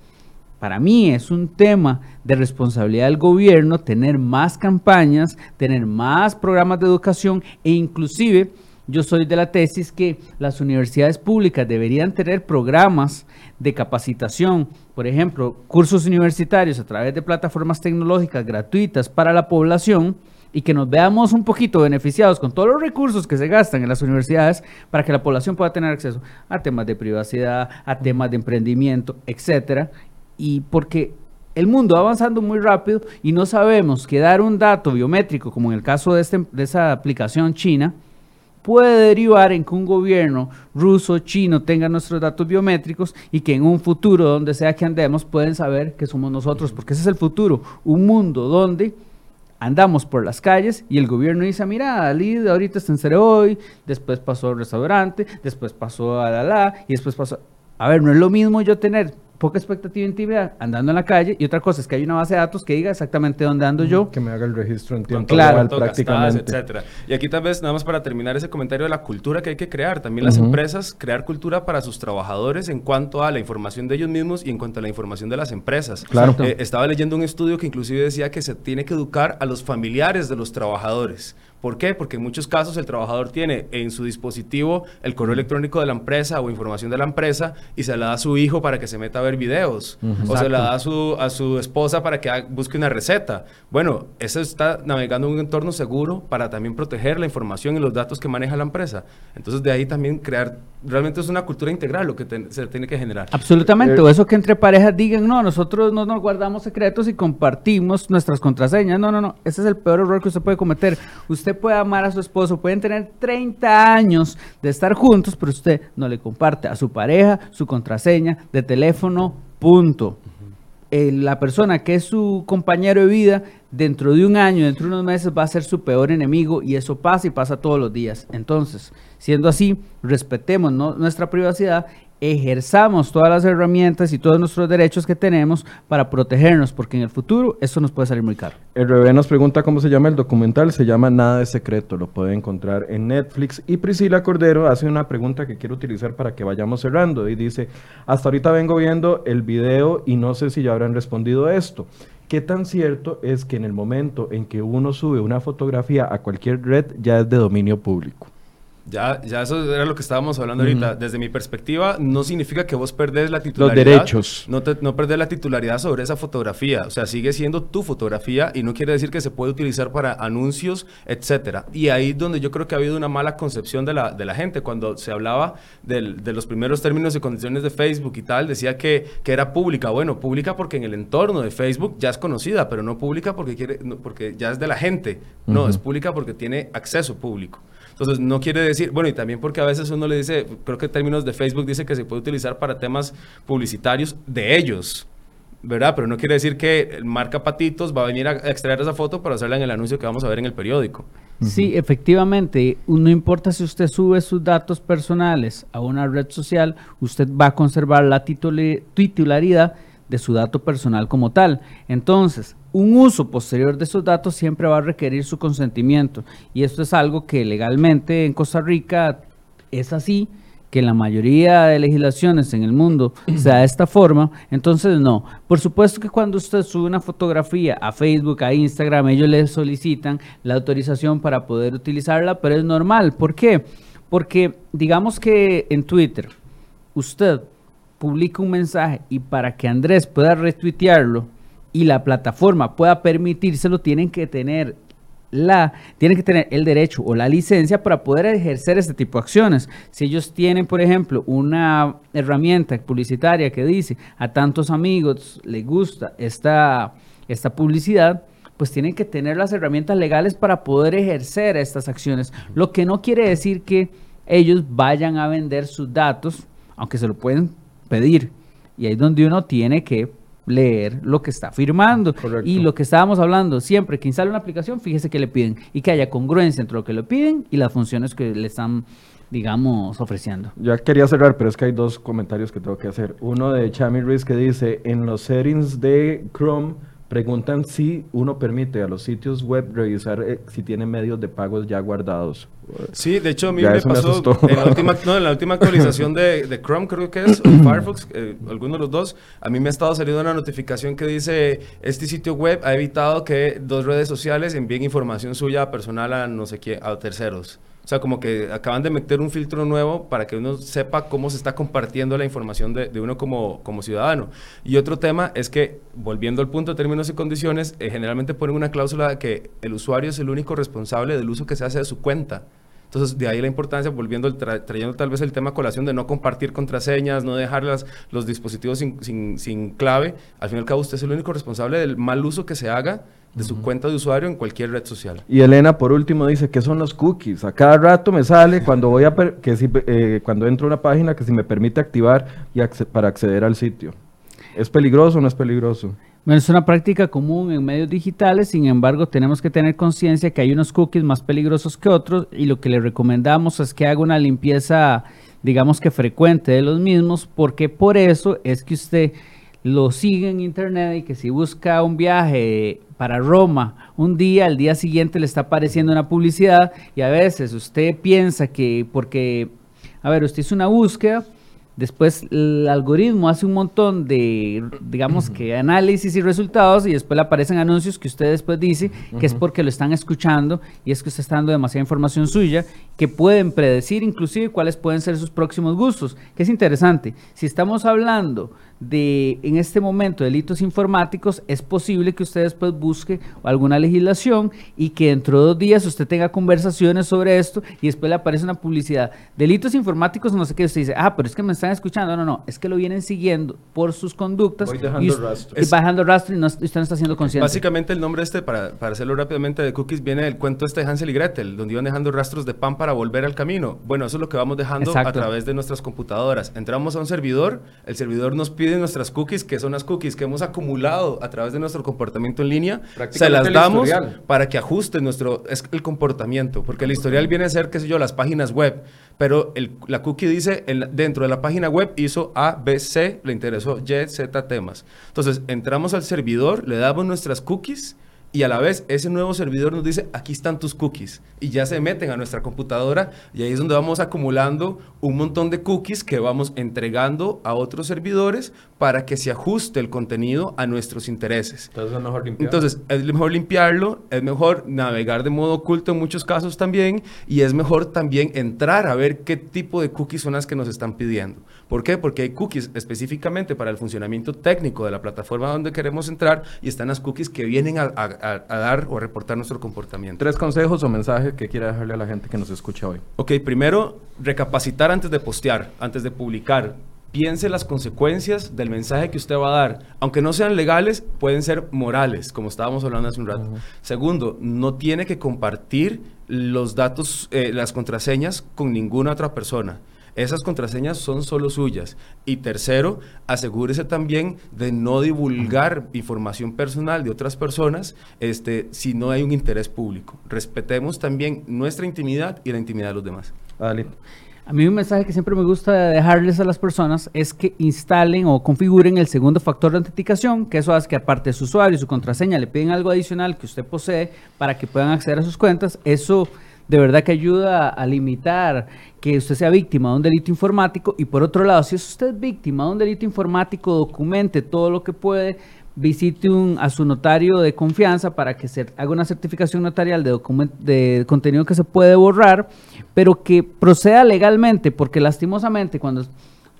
para mí es un tema de responsabilidad del gobierno tener más campañas, tener más programas de educación e inclusive yo soy de la tesis que las universidades públicas deberían tener programas de capacitación, por ejemplo, cursos universitarios a través de plataformas tecnológicas gratuitas para la población y que nos veamos un poquito beneficiados con todos los recursos que se gastan en las universidades para que la población pueda tener acceso a temas de privacidad, a temas de emprendimiento, etcétera, y porque el mundo va avanzando muy rápido y no sabemos que dar un dato biométrico, como en el caso de, este, de esa aplicación china, puede derivar en que un gobierno ruso, chino tenga nuestros datos biométricos y que en un futuro, donde sea que andemos, pueden saber que somos nosotros, porque ese es el futuro, un mundo donde andamos por las calles y el gobierno dice, mira, Lid ahorita está en hoy, después pasó al restaurante, después pasó a la la, y después pasó... A ver, no es lo mismo yo tener poca expectativa de intimidad andando en la calle y otra cosa es que hay una base de datos que diga exactamente dónde ando yo. Que me haga el registro en tiempo Claro. real prácticamente. gastadas, etcétera. Y aquí tal vez, nada más para terminar ese comentario de la cultura que hay que crear. También las empresas, crear cultura para sus trabajadores en cuanto a la información de ellos mismos y en cuanto a la información de las empresas. Claro. Eh, estaba leyendo un estudio que inclusive decía que se tiene que educar a los familiares de los trabajadores. ¿Por qué? Porque en muchos casos el trabajador tiene en su dispositivo el correo electrónico de la empresa o información de la empresa y se la da a su hijo para que se meta a ver videos. O se la da a su, a su esposa para que busque una receta. Bueno, eso está navegando en un entorno seguro para también proteger la información y los datos que maneja la empresa. Entonces de ahí también crear, realmente es una cultura integral lo que se tiene que generar. Absolutamente, Eh, o eso que entre parejas digan, no, nosotros no nos guardamos secretos y compartimos nuestras contraseñas. No, no, no, ese es el peor error que usted puede cometer. Usted puede amar a su esposo, pueden tener 30 años de estar juntos, pero usted no le comparte a su pareja su contraseña de teléfono, punto. Eh, la persona que es su compañero de vida, dentro de un año, dentro de unos meses, va a ser su peor enemigo y eso pasa y pasa todos los días. Entonces, siendo así, respetemos nuestra privacidad, ejerzamos todas las herramientas y todos nuestros derechos que tenemos para protegernos, porque en el futuro eso nos puede salir muy caro. El Rebe nos pregunta cómo se llama el documental. Se llama Nada de Secreto. Lo puede encontrar en Netflix. Y Priscila Cordero hace una pregunta que quiero utilizar para que vayamos cerrando. Y dice, hasta ahorita vengo viendo el video y no sé si ya habrán respondido esto. ¿Qué tan cierto es que en el momento en que uno sube una fotografía a cualquier red ya es de dominio público? Ya, ya eso era lo que estábamos hablando ahorita. Desde mi perspectiva, no significa que vos perdés la titularidad. derechos. No, te- no perdés la titularidad sobre esa fotografía. O sea, sigue siendo tu fotografía y no quiere decir que se puede utilizar para anuncios, etcétera. Y ahí es donde yo creo que ha habido una mala concepción de la, de la gente. Cuando se hablaba del- de los primeros términos y condiciones de Facebook y tal, decía que, que era pública. Bueno, pública porque en el entorno de Facebook ya es conocida, pero no pública porque, quiere, porque ya es de la gente. No, es pública porque tiene acceso público. Entonces, no quiere decir, bueno, y también porque a veces uno le dice, creo que en términos de Facebook dice que se puede utilizar para temas publicitarios de ellos, ¿verdad? Pero no quiere decir que el marca Patitos va a venir a extraer esa foto para hacerla en el anuncio que vamos a ver en el periódico. Sí, efectivamente, no importa si usted sube sus datos personales a una red social, usted va a conservar la titularidad de su dato personal como tal. Entonces, un uso posterior de esos datos siempre va a requerir su consentimiento. Y esto es algo que legalmente en Costa Rica es así, que la mayoría de legislaciones en el mundo se da de esta forma, entonces no. Por supuesto que cuando usted sube una fotografía a Facebook, a Instagram, ellos le solicitan la autorización para poder utilizarla, pero es normal. ¿Por qué? Porque digamos que en Twitter usted publica un mensaje y para que Andrés pueda retuitearlo y la plataforma pueda permitírselo, tienen que tener la tienen que tener el derecho o la licencia para poder ejercer este tipo de acciones. Si ellos tienen, por ejemplo, una herramienta publicitaria que dice a tantos amigos les gusta esta, esta publicidad, pues tienen que tener las herramientas legales para poder ejercer estas acciones. Lo que no quiere decir que ellos vayan a vender sus datos, aunque se lo pueden pedir. Y ahí es donde uno tiene que leer lo que está firmando. Correcto. Y lo que estábamos hablando, siempre que instale una aplicación, fíjese que le piden y que haya congruencia entre lo que le piden y las funciones que le están, digamos, ofreciendo. Ya quería cerrar, pero es que hay dos comentarios que tengo que hacer. Uno de Chami Ruiz que dice, en los settings de Chrome preguntan si uno permite a los sitios web revisar eh, si tienen medios de pagos ya guardados. Sí, de hecho a mí Ya me me pasó asustó. en, la última, no, en la última actualización de, de Chrome creo que es, o Firefox, eh, alguno de los dos, a mí me ha estado saliendo una notificación que dice, este sitio web ha evitado que dos redes sociales envíen información suya personal a no sé qué, a terceros. O sea, como que acaban de meter un filtro nuevo para que uno sepa cómo se está compartiendo la información de, de uno como, como ciudadano. Y otro tema es que, volviendo al punto de términos y condiciones, eh, generalmente ponen una cláusula de que el usuario es el único responsable del uso que se hace de su cuenta. Entonces, de ahí la importancia, volviendo, tra- trayendo tal vez el tema colación de no compartir contraseñas, no dejar las- los dispositivos sin, sin- sin clave. Al fin y al cabo, usted es el único responsable del mal uso que se haga de su cuenta de usuario en cualquier red social. Y Elena, por último, dice, ¿qué son los cookies? A cada rato me sale cuando voy a que si, eh, cuando entro a una página que si me permite activar y acce- para acceder al sitio. ¿Es peligroso o no es peligroso? Bueno, es una práctica común en medios digitales, sin embargo, tenemos que tener conciencia que hay unos cookies más peligrosos que otros y lo que le recomendamos es que haga una limpieza, digamos que frecuente de los mismos, porque por eso es que usted lo sigue en internet y que si busca un viaje para Roma. Un día, al día siguiente le está apareciendo una publicidad y a veces usted piensa que porque, a ver, usted hizo una búsqueda, Después el algoritmo hace un montón de, digamos que análisis y resultados y después le aparecen anuncios que usted después dice que es porque lo están escuchando y es que usted está dando demasiada información suya que pueden predecir inclusive cuáles pueden ser sus próximos gustos, que es interesante. Si estamos hablando de, en este momento, delitos informáticos, es posible que usted después busque alguna legislación y que dentro de dos días usted tenga conversaciones sobre esto y después le aparece una publicidad. Delitos informáticos, no sé qué, usted dice, ah, pero es que me están escuchando. No, no, es que lo vienen siguiendo por sus conductas. y, rastro. bajando rastro y no, usted no está siendo consciente. Básicamente el nombre este, para, para hacerlo rápidamente, de cookies viene del cuento este de Hansel y Gretel, donde iban dejando rastros de pan para volver al camino. Bueno, eso es lo que vamos dejando a través de nuestras computadoras. Entramos a un servidor, el servidor nos pide nuestras cookies, que son las cookies que hemos acumulado a través de nuestro comportamiento en línea, se las damos para que ajuste nuestro es el comportamiento, porque el historial viene a ser, qué sé yo, las páginas web, pero el, la cookie dice dentro de la página web hizo A, B, C, le interesó Y, Z temas. Entonces, entramos al servidor, le damos nuestras cookies y a la vez ese nuevo servidor nos dice, aquí están tus cookies. Y ya se meten a nuestra computadora y ahí es donde vamos acumulando un montón de cookies que vamos entregando a otros servidores para que se ajuste el contenido a nuestros intereses. Entonces es mejor limpiarlo. Entonces es mejor limpiarlo, es mejor navegar de modo oculto en muchos casos también y es mejor también entrar a ver qué tipo de cookies son las que nos están pidiendo. ¿Por qué? Porque hay cookies específicamente para el funcionamiento técnico de la plataforma donde queremos entrar y están las cookies que vienen a, dar o a reportar nuestro comportamiento. Tres consejos o mensajes que quiera dejarle a la gente que nos escucha hoy. Ok, primero, recapacitar antes de postear, antes de publicar. Piense las consecuencias del mensaje que usted va a dar. Aunque no sean legales, pueden ser morales, como estábamos hablando hace un rato. Segundo, no tiene que compartir los datos, eh, las contraseñas con ninguna otra persona. Esas contraseñas son solo suyas. Y tercero, asegúrese también de no divulgar información personal de otras personas este, si no hay un interés público. Respetemos también nuestra intimidad y la intimidad de los demás. A mí un mensaje que siempre me gusta dejarles a las personas es que instalen o configuren el segundo factor de autenticación, que eso hace que aparte de su usuario y su contraseña le piden algo adicional que usted posee para que puedan acceder a sus cuentas. Eso de verdad que ayuda a limitar que usted sea víctima de un delito informático. Y por otro lado, si es usted víctima de un delito informático, documente todo lo que puede, visite un, a su notario de confianza para que se haga una certificación notarial de, de contenido que se puede borrar, pero que proceda legalmente, porque lastimosamente cuando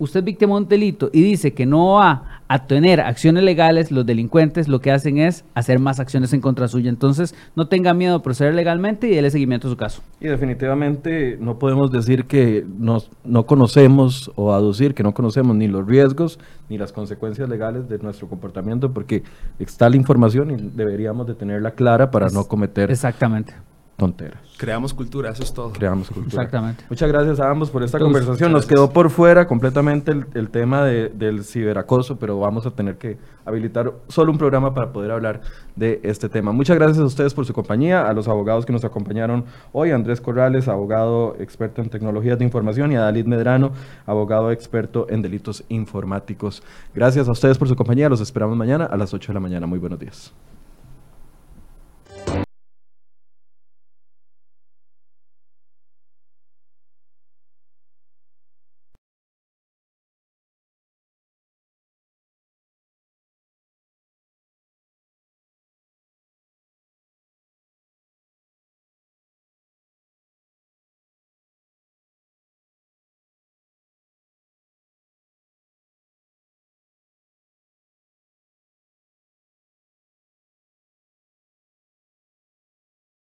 usted es víctima de un delito y dice que no va a tener acciones legales, los delincuentes lo que hacen es hacer más acciones en contra suya. Entonces, no tenga miedo de proceder legalmente y déle seguimiento a su caso. Y definitivamente no podemos decir que nos, no conocemos o aducir que no conocemos ni los riesgos ni las consecuencias legales de nuestro comportamiento porque está la información y deberíamos de tenerla clara para no cometer exactamente tonteras. Creamos cultura, eso es todo. Creamos cultura. Exactamente. Muchas gracias a ambos por esta conversación. Nos quedó por fuera completamente el, tema del ciberacoso, pero vamos a tener que habilitar solo un programa para poder hablar de este tema. Muchas gracias a ustedes por su compañía, a los abogados que nos acompañaron hoy, Andrés Corrales, abogado experto en tecnologías de información, y a Dalit Medrano, abogado experto en delitos informáticos. Gracias a ustedes por su compañía. Los esperamos mañana a las 8 de la mañana. Muy buenos días.